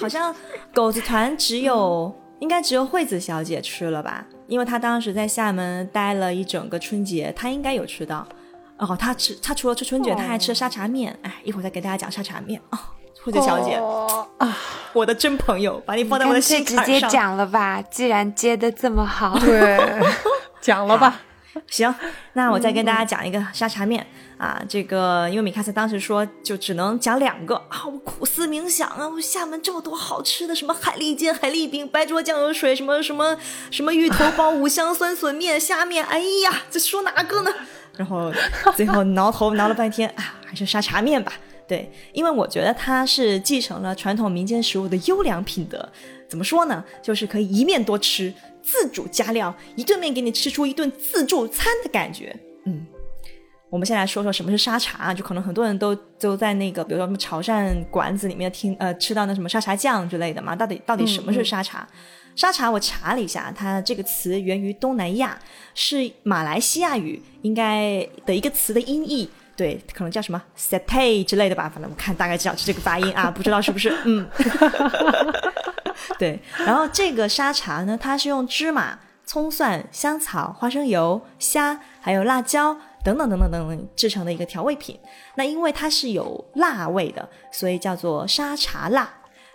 好像狗子团只有，应该只有惠子小姐吃了吧？因为她当时在厦门待了一整个春节，她应该有吃到。哦，她吃她除了吃春卷，她还吃了沙茶面。哎，一会儿再给大家讲沙茶面哦，惠子小姐啊，我的真朋友，把你放在我的心直接讲了吧，既然接的这么好，对，讲了吧。行，那我再跟大家讲一个沙茶面啊。这个因为米卡斯当时说就只能讲两个啊，我苦思冥想啊，我厦门这么多好吃的，什么海蛎煎、海蛎饼、白灼酱油水，什么什么什么芋头包、五香酸笋面、虾面，哎呀，这说哪个呢？然后最后挠头挠了半天啊，还是沙茶面吧。对，因为我觉得它是继承了传统民间食物的优良品德。怎么说呢？就是可以一面多吃，自主加料，一顿面给你吃出一顿自助餐的感觉。嗯，我们先来说说什么是沙茶啊？就可能很多人都都在那个，比如说什么潮汕馆子里面听呃吃到那什么沙茶酱之类的嘛。到底到底什么是沙茶？沙茶我查了一下，它这个词源于东南亚，是马来西亚语应该的一个词的音译。对，可能叫什么 satay 之类的吧，反正我看大概知道是这个发音啊，不知道是不是？嗯，对。然后这个沙茶呢，它是用芝麻、葱蒜、香草、花生油、虾，还有辣椒等等等等等等制成的一个调味品。那因为它是有辣味的，所以叫做沙茶辣。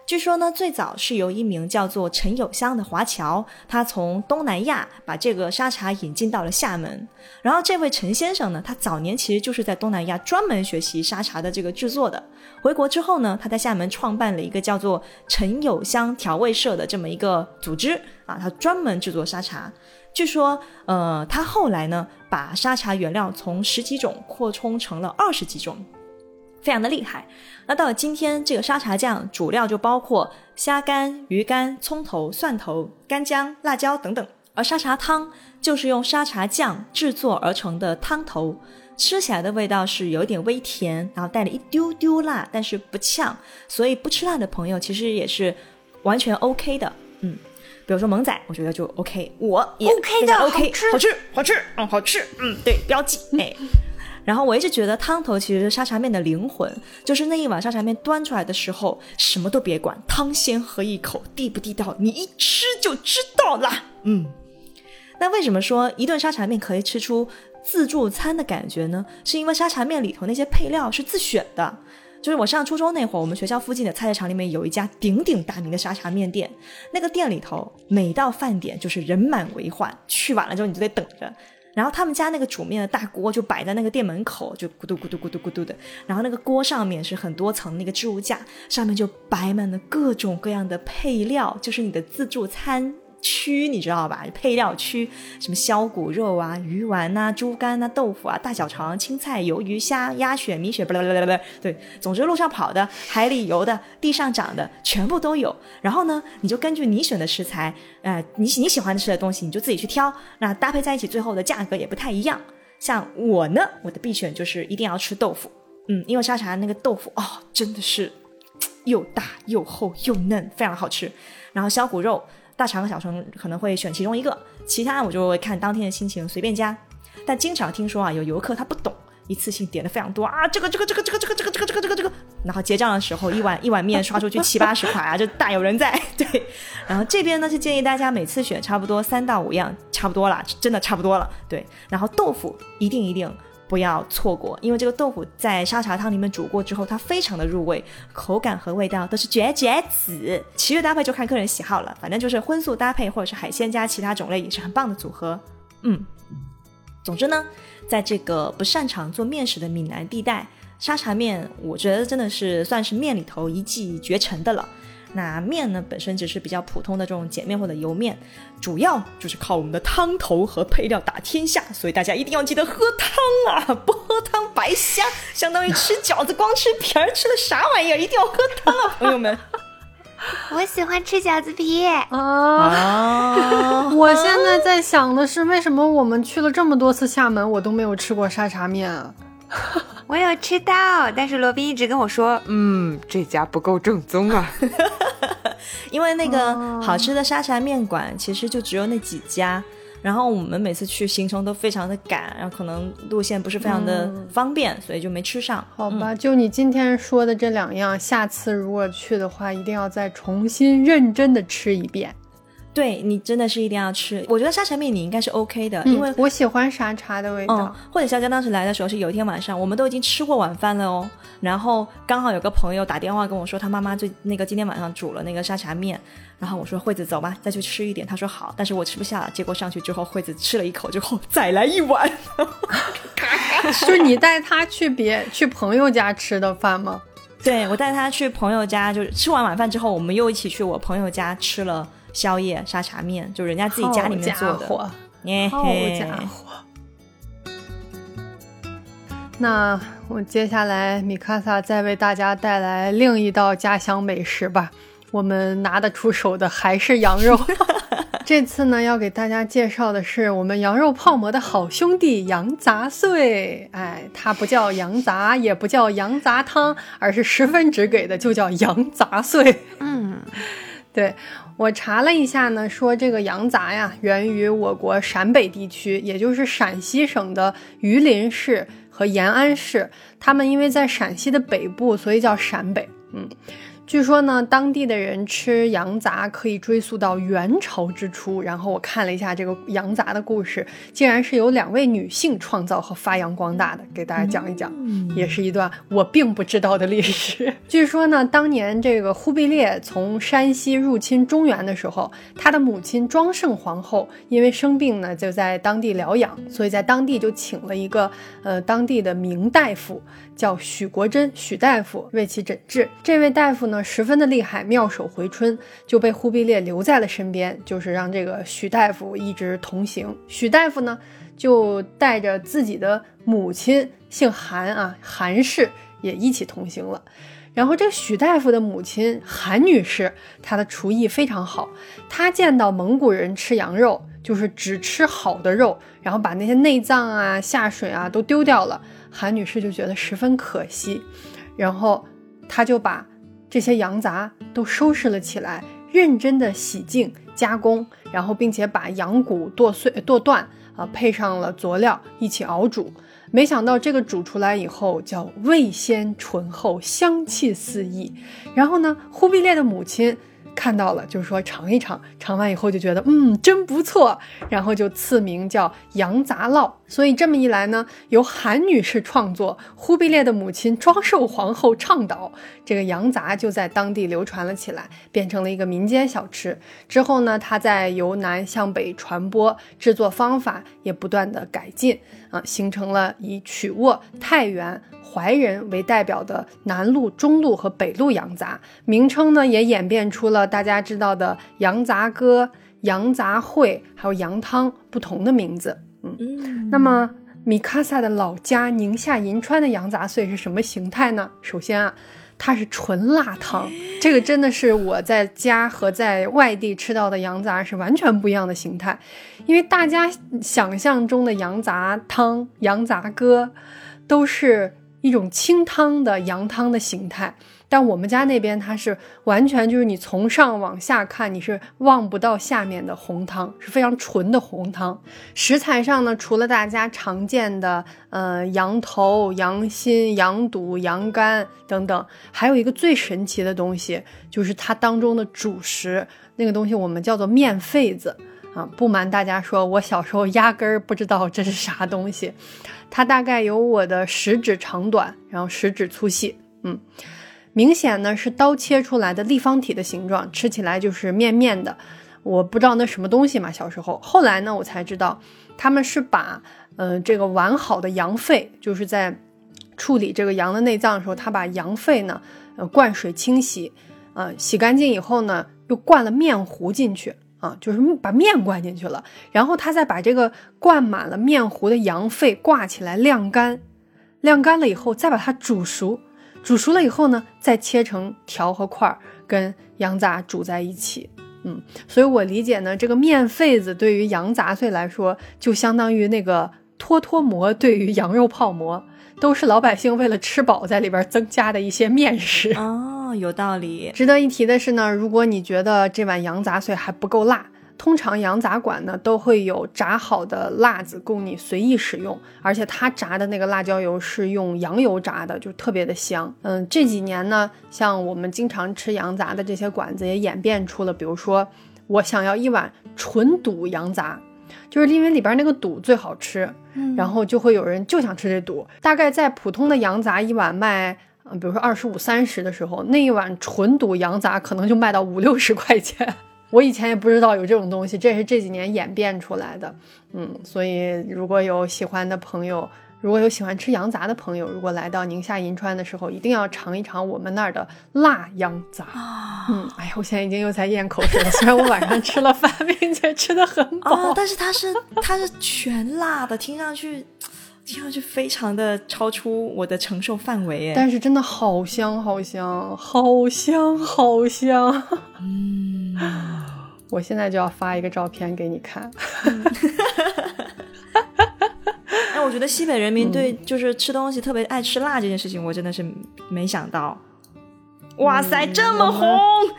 据说呢，最早是由一名叫做陈友香的华侨，他从东南亚把这个沙茶引进到了厦门。然后这位陈先生呢，他早年其实就是在东南亚专门学习沙茶的这个制作的。回国之后呢，他在厦门创办了一个叫做陈友香调味社的这么一个组织啊，他专门制作沙茶。据说，呃，他后来呢，把沙茶原料从十几种扩充成了二十几种。非常的厉害。那到了今天，这个沙茶酱主料就包括虾干、鱼干、葱头、蒜头、干姜、辣椒等等，而沙茶汤就是用沙茶酱制作而成的汤头，吃起来的味道是有点微甜，然后带了一丢丢辣，但是不呛，所以不吃辣的朋友其实也是完全 OK 的。嗯，比如说萌仔，我觉得就 OK，我也 OK 的，OK，好吃，好吃，嗯，好吃，嗯，对，标记，哎。然后我一直觉得汤头其实是沙茶面的灵魂，就是那一碗沙茶面端出来的时候，什么都别管，汤先喝一口，地不地道，你一吃就知道啦。嗯，那为什么说一顿沙茶面可以吃出自助餐的感觉呢？是因为沙茶面里头那些配料是自选的。就是我上初中那会儿，我们学校附近的菜市场里面有一家鼎鼎大名的沙茶面店，那个店里头每到饭点就是人满为患，去晚了之后你就得等着。然后他们家那个煮面的大锅就摆在那个店门口，就咕嘟咕嘟咕嘟咕嘟的。然后那个锅上面是很多层那个置物架，上面就摆满了各种各样的配料，就是你的自助餐。区你知道吧？配料区，什么削骨肉啊、鱼丸呐、猪肝呐、豆腐啊、大小肠、青菜、鱿鱼、虾、鸭血、米血，不不不不不，对，总之路上跑的、海里游的、地上长的，全部都有。然后呢，你就根据你选的食材，呃，你你喜欢吃的东西，你就自己去挑，那搭配在一起，最后的价格也不太一样。像我呢，我的必选就是一定要吃豆腐，嗯，因为沙茶那个豆腐哦，真的是 又大又厚又嫩，非常好吃。然后削骨肉。大肠和小肠可能会选其中一个，其他我就会看当天的心情随便加。但经常听说啊，有游客他不懂，一次性点的非常多啊，这个这个这个这个这个这个这个这个这个这个，然后结账的时候一碗一碗面刷出去七八十块啊，就大有人在。对，然后这边呢是建议大家每次选差不多三到五样，差不多了，真的差不多了。对，然后豆腐一定一定。不要错过，因为这个豆腐在沙茶汤里面煮过之后，它非常的入味，口感和味道都是绝绝子。其余搭配就看个人喜好了，反正就是荤素搭配，或者是海鲜加其他种类也是很棒的组合。嗯，总之呢，在这个不擅长做面食的闽南地带，沙茶面我觉得真的是算是面里头一骑绝尘的了。那面呢，本身只是比较普通的这种碱面或者油面，主要就是靠我们的汤头和配料打天下，所以大家一定要记得喝汤啊！不喝汤白瞎，相当于吃饺子光吃皮儿，吃的啥玩意儿？一定要喝汤啊，朋友们！我喜欢吃饺子皮啊！我现在在想的是，为什么我们去了这么多次厦门，我都没有吃过沙茶面啊？我有吃到，但是罗宾一直跟我说，嗯，这家不够正宗啊。因为那个好吃的沙茶面馆其实就只有那几家，然后我们每次去行程都非常的赶，然后可能路线不是非常的方便，所以就没吃上。好吧，就你今天说的这两样，下次如果去的话，一定要再重新认真的吃一遍。对你真的是一定要吃。我觉得沙茶面你应该是 OK 的，因为我喜欢沙茶的味道。嗯，或者肖佳当时来的时候是有一天晚上，我们都已经吃过晚饭了哦，然后刚好有个朋友打电话跟我说，他妈妈最那个今天晚上煮了那个沙茶面，然后我说惠子走吧，再去吃一点。他说好，但是我吃不下了。结果上去之后，惠子吃了一口之后再来一碗，就是你带他去别去朋友家吃的饭吗？对，我带他去朋友家，就是吃完晚饭之后，我们又一起去我朋友家吃了宵夜沙茶面，就人家自己家里面做的。好家伙！那我接下来米卡萨再为大家带来另一道家乡美食吧。我们拿得出手的还是羊肉。这次呢，要给大家介绍的是我们羊肉泡馍的好兄弟羊杂碎。哎，它不叫羊杂，也不叫羊杂汤，而是十分直给的，就叫羊杂碎。嗯，对我查了一下呢，说这个羊杂呀，源于我国陕北地区，也就是陕西省的榆林市和延安市。他们因为在陕西的北部，所以叫陕北。嗯。据说呢，当地的人吃羊杂可以追溯到元朝之初。然后我看了一下这个羊杂的故事，竟然是由两位女性创造和发扬光大的，给大家讲一讲，也是一段我并不知道的历史。据说呢，当年这个忽必烈从山西入侵中原的时候，他的母亲庄圣皇后因为生病呢，就在当地疗养，所以在当地就请了一个呃当地的名大夫，叫许国珍许大夫为其诊治。这位大夫呢。十分的厉害，妙手回春，就被忽必烈留在了身边，就是让这个许大夫一直同行。许大夫呢，就带着自己的母亲，姓韩啊，韩氏也一起同行了。然后这个许大夫的母亲韩女士，她的厨艺非常好，她见到蒙古人吃羊肉，就是只吃好的肉，然后把那些内脏啊、下水啊都丢掉了。韩女士就觉得十分可惜，然后她就把。这些羊杂都收拾了起来，认真的洗净加工，然后并且把羊骨剁碎剁断啊，配上了佐料一起熬煮。没想到这个煮出来以后叫味鲜醇厚，香气四溢。然后呢，忽必烈的母亲。看到了，就是说尝一尝，尝完以后就觉得嗯真不错，然后就赐名叫羊杂烙。所以这么一来呢，由韩女士创作，忽必烈的母亲庄寿皇后倡导，这个羊杂就在当地流传了起来，变成了一个民间小吃。之后呢，它在由南向北传播，制作方法也不断的改进啊，形成了以曲沃、太原。怀仁为代表的南路、中路和北路羊杂，名称呢也演变出了大家知道的羊杂歌、羊杂烩，还有羊汤不同的名字。嗯，那么米卡萨的老家宁夏银川的羊杂碎是什么形态呢？首先啊，它是纯辣汤，这个真的是我在家和在外地吃到的羊杂是完全不一样的形态，因为大家想象中的羊杂汤、羊杂歌都是。一种清汤的羊汤的形态，但我们家那边它是完全就是你从上往下看，你是望不到下面的红汤，是非常纯的红汤。食材上呢，除了大家常见的呃羊头、羊心、羊肚、羊肝等等，还有一个最神奇的东西，就是它当中的主食，那个东西我们叫做面肺子啊。不瞒大家说，我小时候压根儿不知道这是啥东西。它大概有我的食指长短，然后食指粗细，嗯，明显呢是刀切出来的立方体的形状，吃起来就是面面的。我不知道那什么东西嘛，小时候。后来呢，我才知道他们是把，呃，这个完好的羊肺，就是在处理这个羊的内脏的时候，他把羊肺呢，呃，灌水清洗，呃，洗干净以后呢，又灌了面糊进去。啊，就是把面灌进去了，然后他再把这个灌满了面糊的羊肺挂起来晾干，晾干了以后再把它煮熟，煮熟了以后呢，再切成条和块儿跟羊杂煮在一起。嗯，所以我理解呢，这个面肺子对于羊杂碎来说，就相当于那个脱脱馍对于羊肉泡馍，都是老百姓为了吃饱在里边增加的一些面食。哦，有道理。值得一提的是呢，如果你觉得这碗羊杂碎还不够辣，通常羊杂馆呢都会有炸好的辣子供你随意使用，而且它炸的那个辣椒油是用羊油炸的，就特别的香。嗯，这几年呢，像我们经常吃羊杂的这些馆子也演变出了，比如说我想要一碗纯肚羊杂，就是因为里边那个肚最好吃，嗯然后就会有人就想吃这肚。大概在普通的羊杂一碗卖，呃，比如说二十五、三十的时候，那一碗纯肚羊杂可能就卖到五六十块钱。我以前也不知道有这种东西，这是这几年演变出来的。嗯，所以如果有喜欢的朋友，如果有喜欢吃羊杂的朋友，如果来到宁夏银川的时候，一定要尝一尝我们那儿的辣羊杂。嗯，哎呀，我现在已经又在咽口水了。虽然我晚上吃了饭，并且吃的很饱，哦，但是它是它是全辣的，听上去听上去非常的超出我的承受范围哎。但是真的好香，好香，好香，好香。嗯，我现在就要发一个照片给你看。哎，我觉得西北人民对就是吃东西特别爱吃辣这件事情，我真的是没想到。哇塞，这么红，这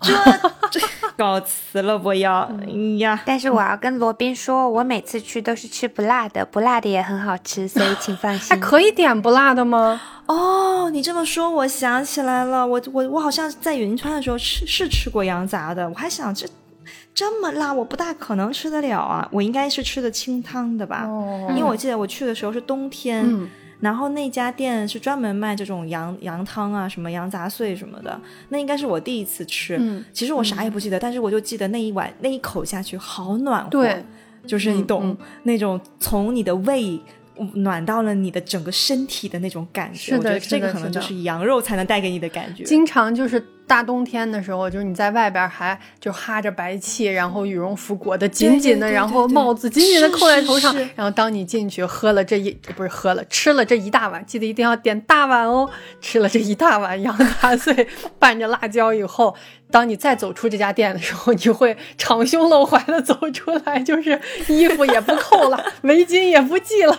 这告辞了，我要，哎呀，但是我要跟罗宾说，我每次去都是吃不辣的，不辣的也很好吃，所以请放 哎，心。可以点不辣的吗？哦，你这么说，我想起来了，我我我好像在云川的时候吃是吃过羊杂的，我还想这这么辣，我不大可能吃得了啊，我应该是吃的清汤的吧，哦。因为我记得我去的时候是冬天，嗯然后那家店是专门卖这种羊羊汤啊，什么羊杂碎什么的，那应该是我第一次吃。嗯其实我啥也不记得，但是我就记得那一碗那一口下去好暖和，对，就是你懂、嗯那种从你的胃。暖到了你的整个身体的那种感觉，是的我觉得这个可能就是羊肉才能带给你的感觉。经常就是大冬天的时候，就是你在外边还就哈着白气，然后羽绒服裹得紧紧的，对对对然后帽子紧紧的扣在头上是是，然后当你进去喝了这一不是喝了吃了这一大碗，记得一定要点大碗哦，吃了这一大碗羊杂碎拌着辣椒以后。当你再走出这家店的时候，你会敞胸露怀的走出来，就是衣服也不扣了，围巾也不系了。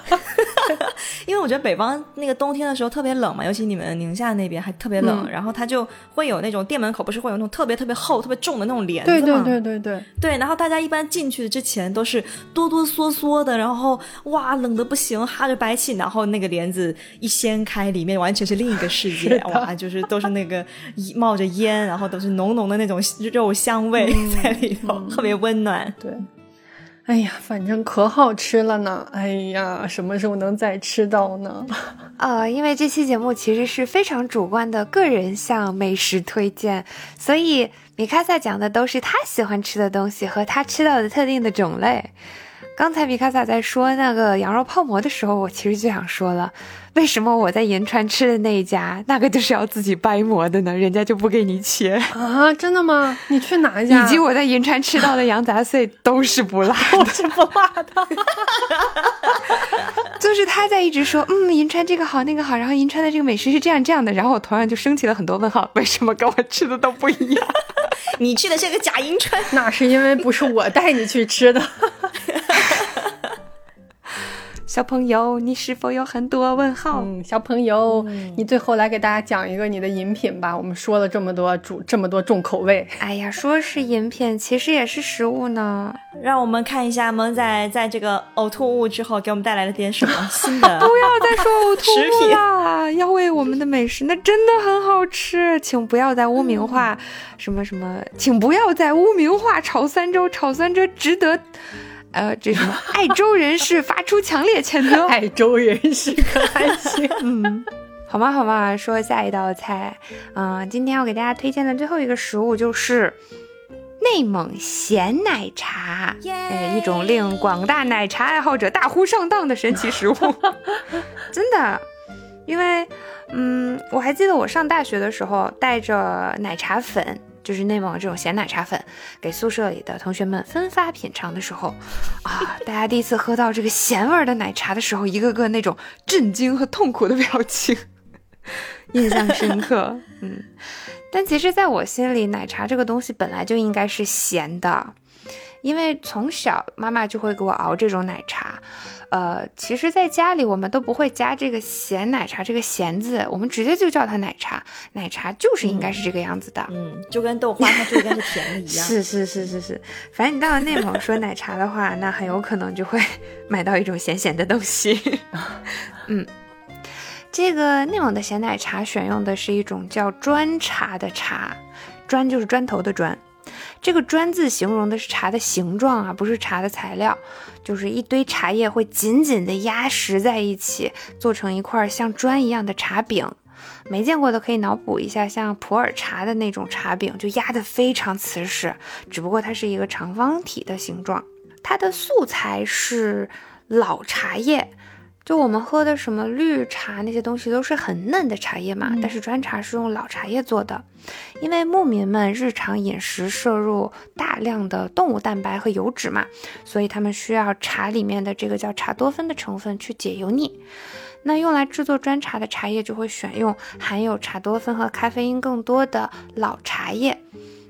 因为我觉得北方那个冬天的时候特别冷嘛，尤其你们宁夏那边还特别冷，嗯然后它就会有那种店门口不是会有那种特别特别厚、特别重的那种帘子对？对对对对，对，然后大家一般进去之前都是哆哆嗦嗦的，然后哇冷的不行，哈着白气，然后那个帘子一掀开，里面完全是另一个世界，哇，就是都是那个一冒着烟，然后都是浓浓的那种肉香味嗯在里头，特别温暖。对，哎呀，反正可好吃了呢。哎呀，什么时候能再吃到呢？呃，因为这期节目其实是非常主观的个人向美食推荐，所以米卡萨讲的都是他喜欢吃的东西和他吃到的特定的种类。刚才米卡萨在说那个羊肉泡馍的时候，我其实就想说了，为什么我在银川吃的那一家，那个就是要自己掰馍的呢？人家就不给你切，啊，真的吗？你去哪一家？以及我在银川吃到的羊杂碎都是不辣的。我是不辣的。就是他在一直说，嗯，银川这个好那个好，然后银川的这个美食是这样这样的，然后我头上就升起了很多问号，为什么跟我吃的都不一样？你去的是个假银川，那是因为不是我带你去吃的。小朋友，你是否有很多问号？嗯，小朋友，你最后来给大家讲一个你的饮品吧。我们说了这么多主这么多重口味，哎呀，说是饮品，其实也是食物呢。让我们看一下萌仔在这个呕吐物之后给我们带来了点什么新的。不要再说呕吐物啦！要为我们的美食，那真的很好吃，请不要再污名化、什么什么，请不要再污名化炒三周，炒三周值得。呃，这什么爱州人士发出强烈谴责。爱州人士可还行？嗯，好吗？好吗？说下一道菜，嗯、今天要给大家推荐的最后一个食物就是内蒙咸奶茶，呃，一种令广大奶茶爱好者大呼上当的神奇食物，真的。因为，嗯，我还记得我上大学的时候带着奶茶粉。就是内蒙这种咸奶茶粉，给宿舍里的同学们分发品尝的时候，啊，大家第一次喝到这个咸味儿的奶茶的时候，一个个那种震惊和痛苦的表情，印象深刻。嗯，但其实，在我心里，奶茶这个东西本来就应该是咸的，因为从小妈妈就会给我熬这种奶茶。呃，其实，在家里我们都不会加这个咸奶茶这个咸字，我们直接就叫它奶茶。奶茶就是应该是这个样子的。嗯，就跟豆花它就应该是甜的一样。是是是是是，反正你到了内蒙说奶茶的话，那很有可能就会买到一种咸咸的东西。嗯，这个内蒙的咸奶茶选用的是一种叫砖茶的茶，砖就是砖头的砖。这个砖字形容的是茶的形状啊，不是茶的材料，就是一堆茶叶会紧紧的压实在一起，做成一块像砖一样的茶饼。没见过的可以脑补一下，像普洱茶的那种茶饼，就压得非常瓷实，只不过它是一个长方体的形状。它的素材是老茶叶，就我们喝的什么绿茶那些东西都是很嫩的茶叶嘛，但是砖茶是用老茶叶做的。因为牧民们日常饮食摄入大量的动物蛋白和油脂嘛，所以他们需要茶里面的这个叫茶多酚的成分去解油腻。那用来制作砖茶的茶叶就会选用含有茶多酚和咖啡因更多的老茶叶，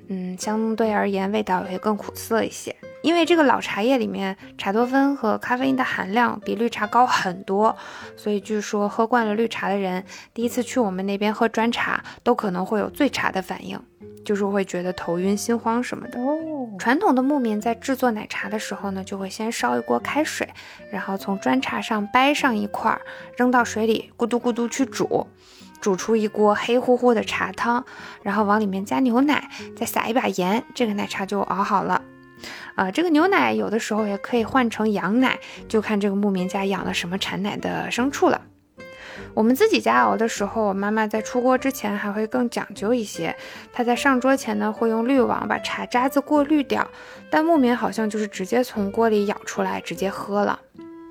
嗯，相对而言味道也会更苦涩一些。因为这个老茶叶里面茶多酚和咖啡因的含量比绿茶高很多，所以据说喝惯了绿茶的人，第一次去我们那边喝砖茶都可能会有醉茶的反应。就是会觉得头晕心慌什么的。哦传统的牧民在制作奶茶的时候呢，就会先烧一锅开水，然后从砖茶上掰上一块，扔到水里咕嘟咕嘟去煮，煮出一锅黑乎乎的茶汤，然后往里面加牛奶，再撒一把盐，这个奶茶就熬好了。啊，这个牛奶有的时候也可以换成羊奶，就看这个牧民家养了什么产奶的牲畜了。我们自己家熬的时候，我妈妈在出锅之前还会更讲究一些。她在上桌前呢，会用滤网把茶渣子过滤掉。但牧民好像就是直接从锅里舀出来直接喝了。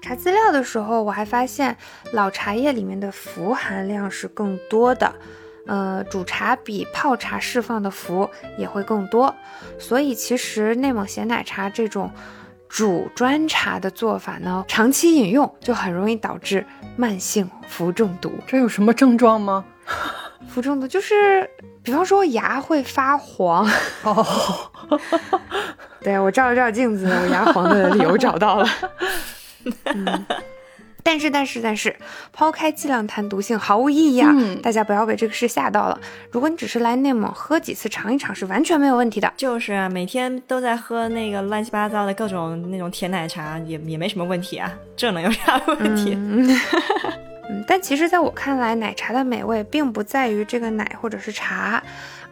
查资料的时候，我还发现老茶叶里面的氟含量是更多的，呃，煮茶比泡茶释放的氟也会更多。所以其实内蒙咸奶茶这种。煮砖茶的做法呢，长期饮用就很容易导致慢性氟中毒。这有什么症状吗？氟中毒就是，比方说牙会发黄。哦，对我照了照镜子，我牙黄的理由找到了。但是但是但是，抛开剂量谈毒性毫无意义啊！大家不要被这个事吓到了。如果你只是来内蒙喝几次尝一尝，是完全没有问题的。就是啊，每天都在喝那个乱七八糟的各种那种甜奶茶，也也没什么问题啊。这能有啥问题？嗯，但其实在我看来，奶茶的美味并不在于这个奶或者是茶，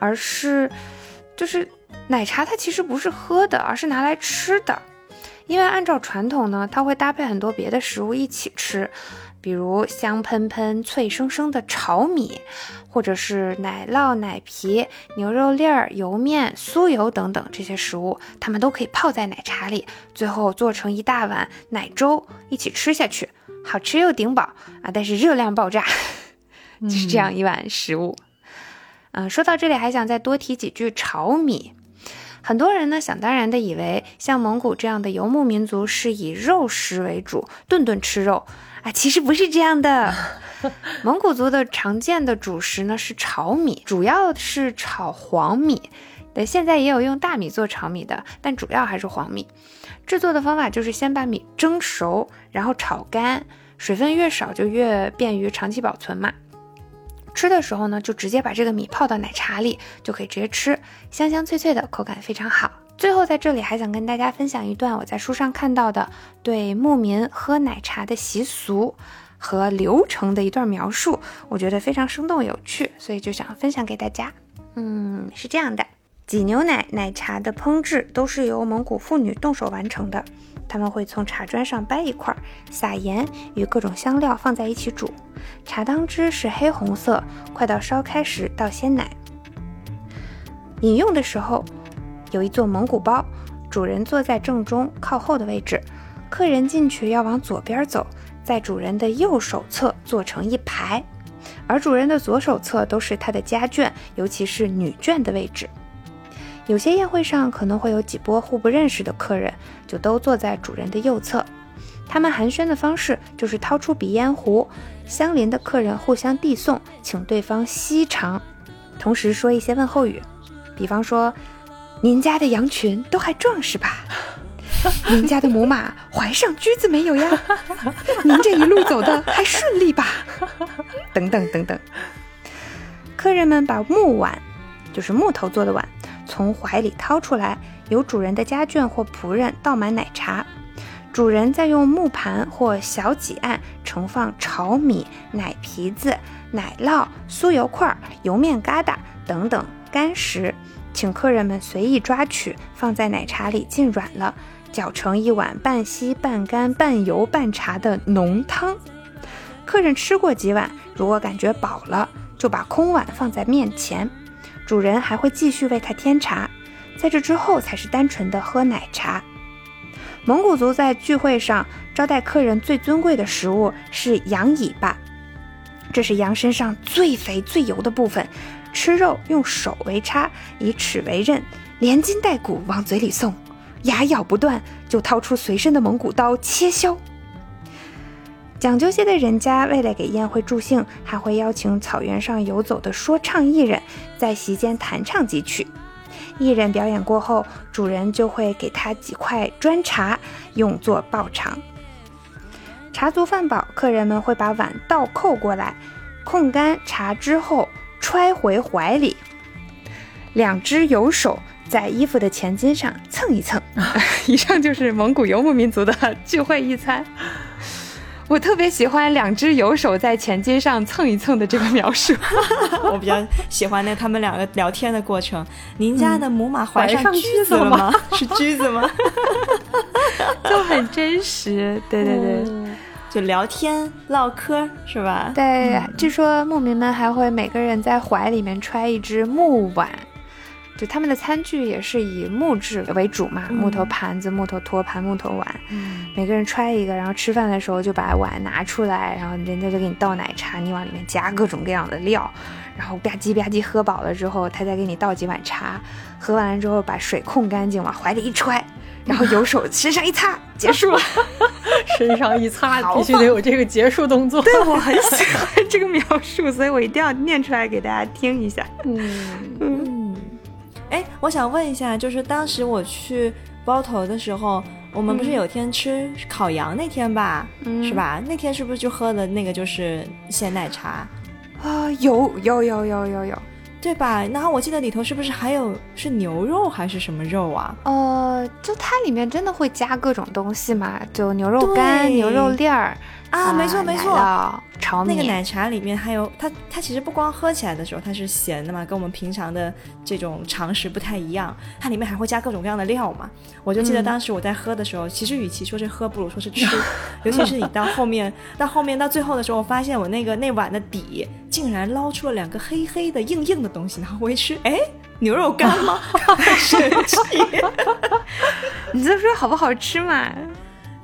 而是就是奶茶它其实不是喝的，而是拿来吃的。因为按照传统呢，它会搭配很多别的食物一起吃，比如香喷喷、脆生生的炒米，或者是奶酪、奶皮、牛肉粒儿、油面、酥油等等这些食物，它们都可以泡在奶茶里，最后做成一大碗奶粥一起吃下去，好吃又顶饱啊！但是热量爆炸，就是这样一碗食物。嗯，说到这里，还想再多提几句炒米。很多人呢想当然的以为，像蒙古这样的游牧民族是以肉食为主，顿顿吃肉啊，其实不是这样的。蒙古族的常见的主食呢是炒米，主要是炒黄米。对，现在也有用大米做炒米的，但主要还是黄米。制作的方法就是先把米蒸熟，然后炒干，水分越少就越便于长期保存嘛。吃的时候呢，就直接把这个米泡到奶茶里，就可以直接吃，香香脆脆的，口感非常好。最后在这里还想跟大家分享一段我在书上看到的对牧民喝奶茶的习俗和流程的一段描述，我觉得非常生动有趣，所以就想分享给大家。嗯，是这样的，挤牛奶、奶茶的烹制都是由蒙古妇女动手完成的。他们会从茶砖上掰一块，撒盐与各种香料放在一起煮。茶汤汁是黑红色，快到烧开时倒鲜奶。饮用的时候，有一座蒙古包，主人坐在正中靠后的位置，客人进去要往左边走，在主人的右手侧坐成一排，而主人的左手侧都是他的家眷，尤其是女眷的位置。有些宴会上可能会有几波互不认识的客人，就都坐在主人的右侧。他们寒暄的方式就是掏出鼻烟壶，相邻的客人互相递送，请对方吸尝，同时说一些问候语，比方说：“您家的羊群都还壮实吧？您家的母马怀上驹子没有呀？您这一路走的还顺利吧？”等等等等。客人们把木碗，就是木头做的碗。从怀里掏出来，由主人的家眷或仆人倒满奶茶，主人再用木盘或小几案盛放炒米、奶皮子、奶酪、酥油块、油面疙瘩等等干食，请客人们随意抓取，放在奶茶里浸软了，搅成一碗半稀半干半油半茶的浓汤。客人吃过几碗，如果感觉饱了，就把空碗放在面前，主人还会继续为他添茶。在这之后，才是单纯的喝奶茶。蒙古族在聚会上招待客人最尊贵的食物是羊尾巴，这是羊身上最肥最油的部分。吃肉用手为叉，以齿为刃，连筋带骨往嘴里送，牙咬不断，就掏出随身的蒙古刀切削。讲究些的人家，为了给宴会助兴，还会邀请草原上游走的说唱艺人，在席间弹唱几曲。艺人表演过后，主人就会给他几块砖茶，用作报偿。茶足饭饱，客人们会把碗倒扣过来，控干茶之后揣回怀里，两只油手在衣服的前襟上蹭一蹭。以上就是蒙古游牧民族的聚会一餐。我特别喜欢两只油手在前襟上蹭一蹭的这个描述。我比较喜欢那他们两个聊天的过程。您家的母马怀怀上橘橘子了子了吗？是橘子吗？就很真实，对对对、就聊天唠嗑是吧？对。据说牧民们还会每个人在怀里面揣一只木碗，就他们的餐具也是以木质为主嘛，木头盘子、木头托盘、木头碗，嗯，每个人揣一个，然后吃饭的时候就把碗拿出来，然后人家就给你倒奶茶，你往里面加各种各样的料，然后吧唧吧唧喝饱了之后，他再给你倒几碗茶，喝完了之后把水控干净，往怀里一揣。然后有手身上一擦，结束了。身上一擦，必须得有这个结束动作。对我很喜欢这个描述，所以我一定要念出来给大家听一下。嗯，嗯，哎，我想问一下，就是当时我去包头的时候，我们不是有天吃烤羊那天吧，嗯是吧？那天是不是就喝的那个就是鲜奶茶，啊，有有有有有有，对吧？然后我记得里头是不是还有是牛肉还是什么肉啊？呃，就它里面真的会加各种东西嘛，就牛肉干、牛肉粒儿啊，没错没错，那个奶茶里面还有它，它其实不光喝起来的时候它是咸的嘛，跟我们平常的这种常识不太一样，它里面还会加各种各样的料嘛。我就记得当时我在喝的时候，其实与其说是喝，不如说是吃。尤其是你到后面，到后面到最后的时候，我发现我那个那碗的底竟然捞出了两个黑黑的硬硬的东西，然后我一吃，哎，牛肉干吗？神奇，你就说好不好吃嘛？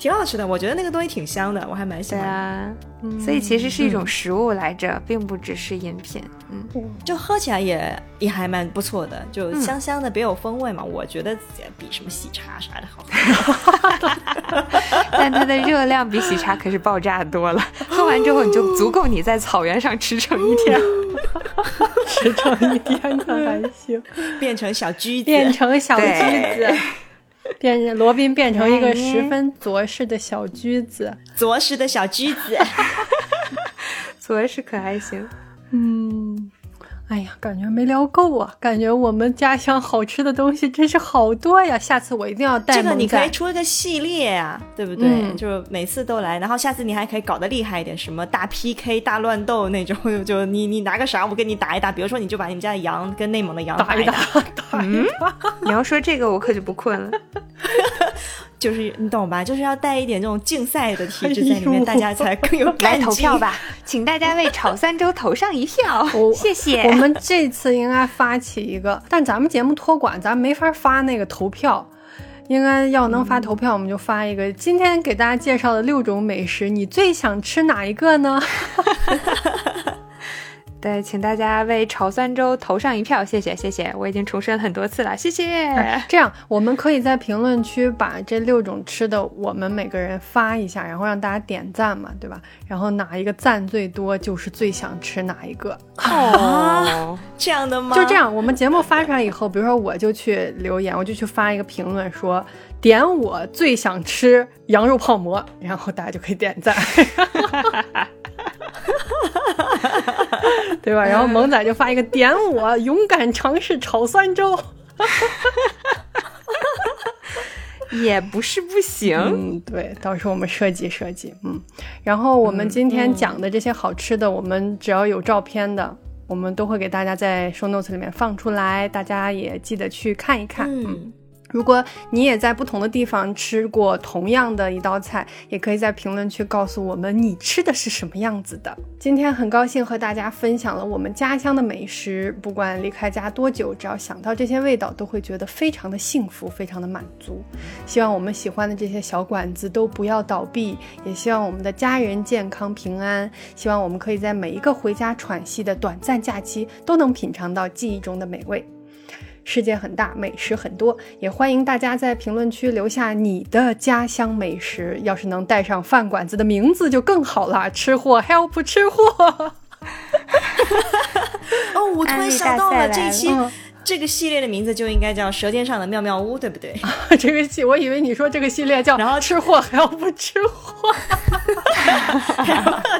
挺好吃的，我觉得那个东西挺香的，我还蛮喜欢所以其实是一种食物来着，并不只是饮品。嗯，就喝起来也也还蛮不错的，就香香的，别有风味嘛。我觉得比什么喜茶啥的好喝。但它的热量比喜茶可是爆炸多了，喝完之后你就足够你在草原上驰骋一天。驰骋一天可还行，变成小橘子，变成小橘子，变罗宾变成一个哎十分卓实的小驹子。卓实的小驹子。卓实可还行。嗯，哎呀，感觉没聊够啊！感觉我们家乡好吃的东西真是好多呀！下次我一定要带这个你可以仔。出一个系列呀、对不对？嗯就每次都来，然后下次你还可以搞得厉害一点，什么大 PK、大乱斗那种，就 就你你拿个啥，我跟你打一打。比如说，你就把你们家的羊跟内蒙的羊一打一打，打一打。你要说这个，我可就不困了。就是你懂吧？就是要带一点这种竞赛的体质在里面，哎大家才更有来。投票吧，请大家为炒三周投上一票，我谢谢。我们这次应该发起一个，但咱们节目托管，咱没法发那个投票。应该要能发投票，我们就发一个。今天给大家介绍的六种美食，你最想吃哪一个呢？对，请大家为炒酸粥投上一票，谢谢谢谢，我已经重申很多次了，谢谢。这样，我们可以在评论区把这六种吃的，我们每个人发一下，然后让大家点赞嘛，对吧？然后哪一个赞最多，就是最想吃哪一个。哦，这样的吗？就这。样，我们节目发出来以后，比如说我就去留言，我就去发一个评论说点我最想吃羊肉泡馍，然后大家就可以点赞，对吧？然后萌仔就发一个点我勇敢尝试炒酸粥，也不是不行。嗯，对，到时候我们设计设计，嗯。然后我们今天讲的这些好吃的，我们只要有照片的，我们都会给大家在 show notes 里面放出来，大家也记得去看一看。嗯。如果你也在不同的地方吃过同样的一道菜，也可以在评论区告诉我们你吃的是什么样子的。今天很高兴和大家分享了我们家乡的美食，不管离开家多久，只要想到这些味道，都会觉得非常的幸福，非常的满足。希望我们喜欢的这些小馆子都不要倒闭，也希望我们的家人健康平安。希望我们可以在每一个回家喘息的短暂假期，都能品尝到记忆中的美味。世界很大，美食很多，也欢迎大家在评论区留下你的家乡美食。要是能带上饭馆子的名字就更好了，吃货 help 吃货。哦，我突然想到了这一期。这个系列的名字就应该叫《舌尖上的妙妙屋》，对不对？这个系，我以为你说这个系列叫“然后吃货还要不吃货”，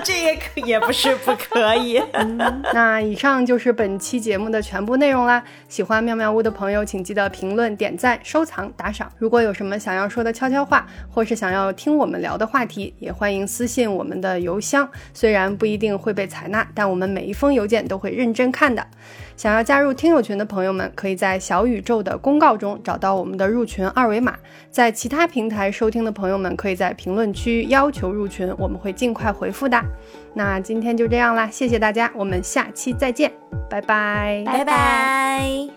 这也可也不是不可以。那以上就是本期节目的全部内容啦。喜欢妙妙屋的朋友，请记得评论、点赞、收藏、打赏。如果有什么想要说的悄悄话，或是想要听我们聊的话题，也欢迎私信我们的邮箱。虽然不一定会被采纳，但我们每一封邮件都会认真看的。想要加入听友群的朋友们，可以在小宇宙的公告中找到我们的入群二维码。在其他平台收听的朋友们，可以在评论区要求入群，我们会尽快回复的。那今天就这样啦，谢谢大家，我们下期再见，拜拜，拜拜。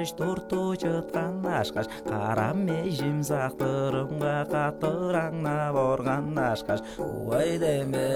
қаныш торту жатқан ашқаш кара межім сақтырымға қатыраңна аңнап ашқаш уай деме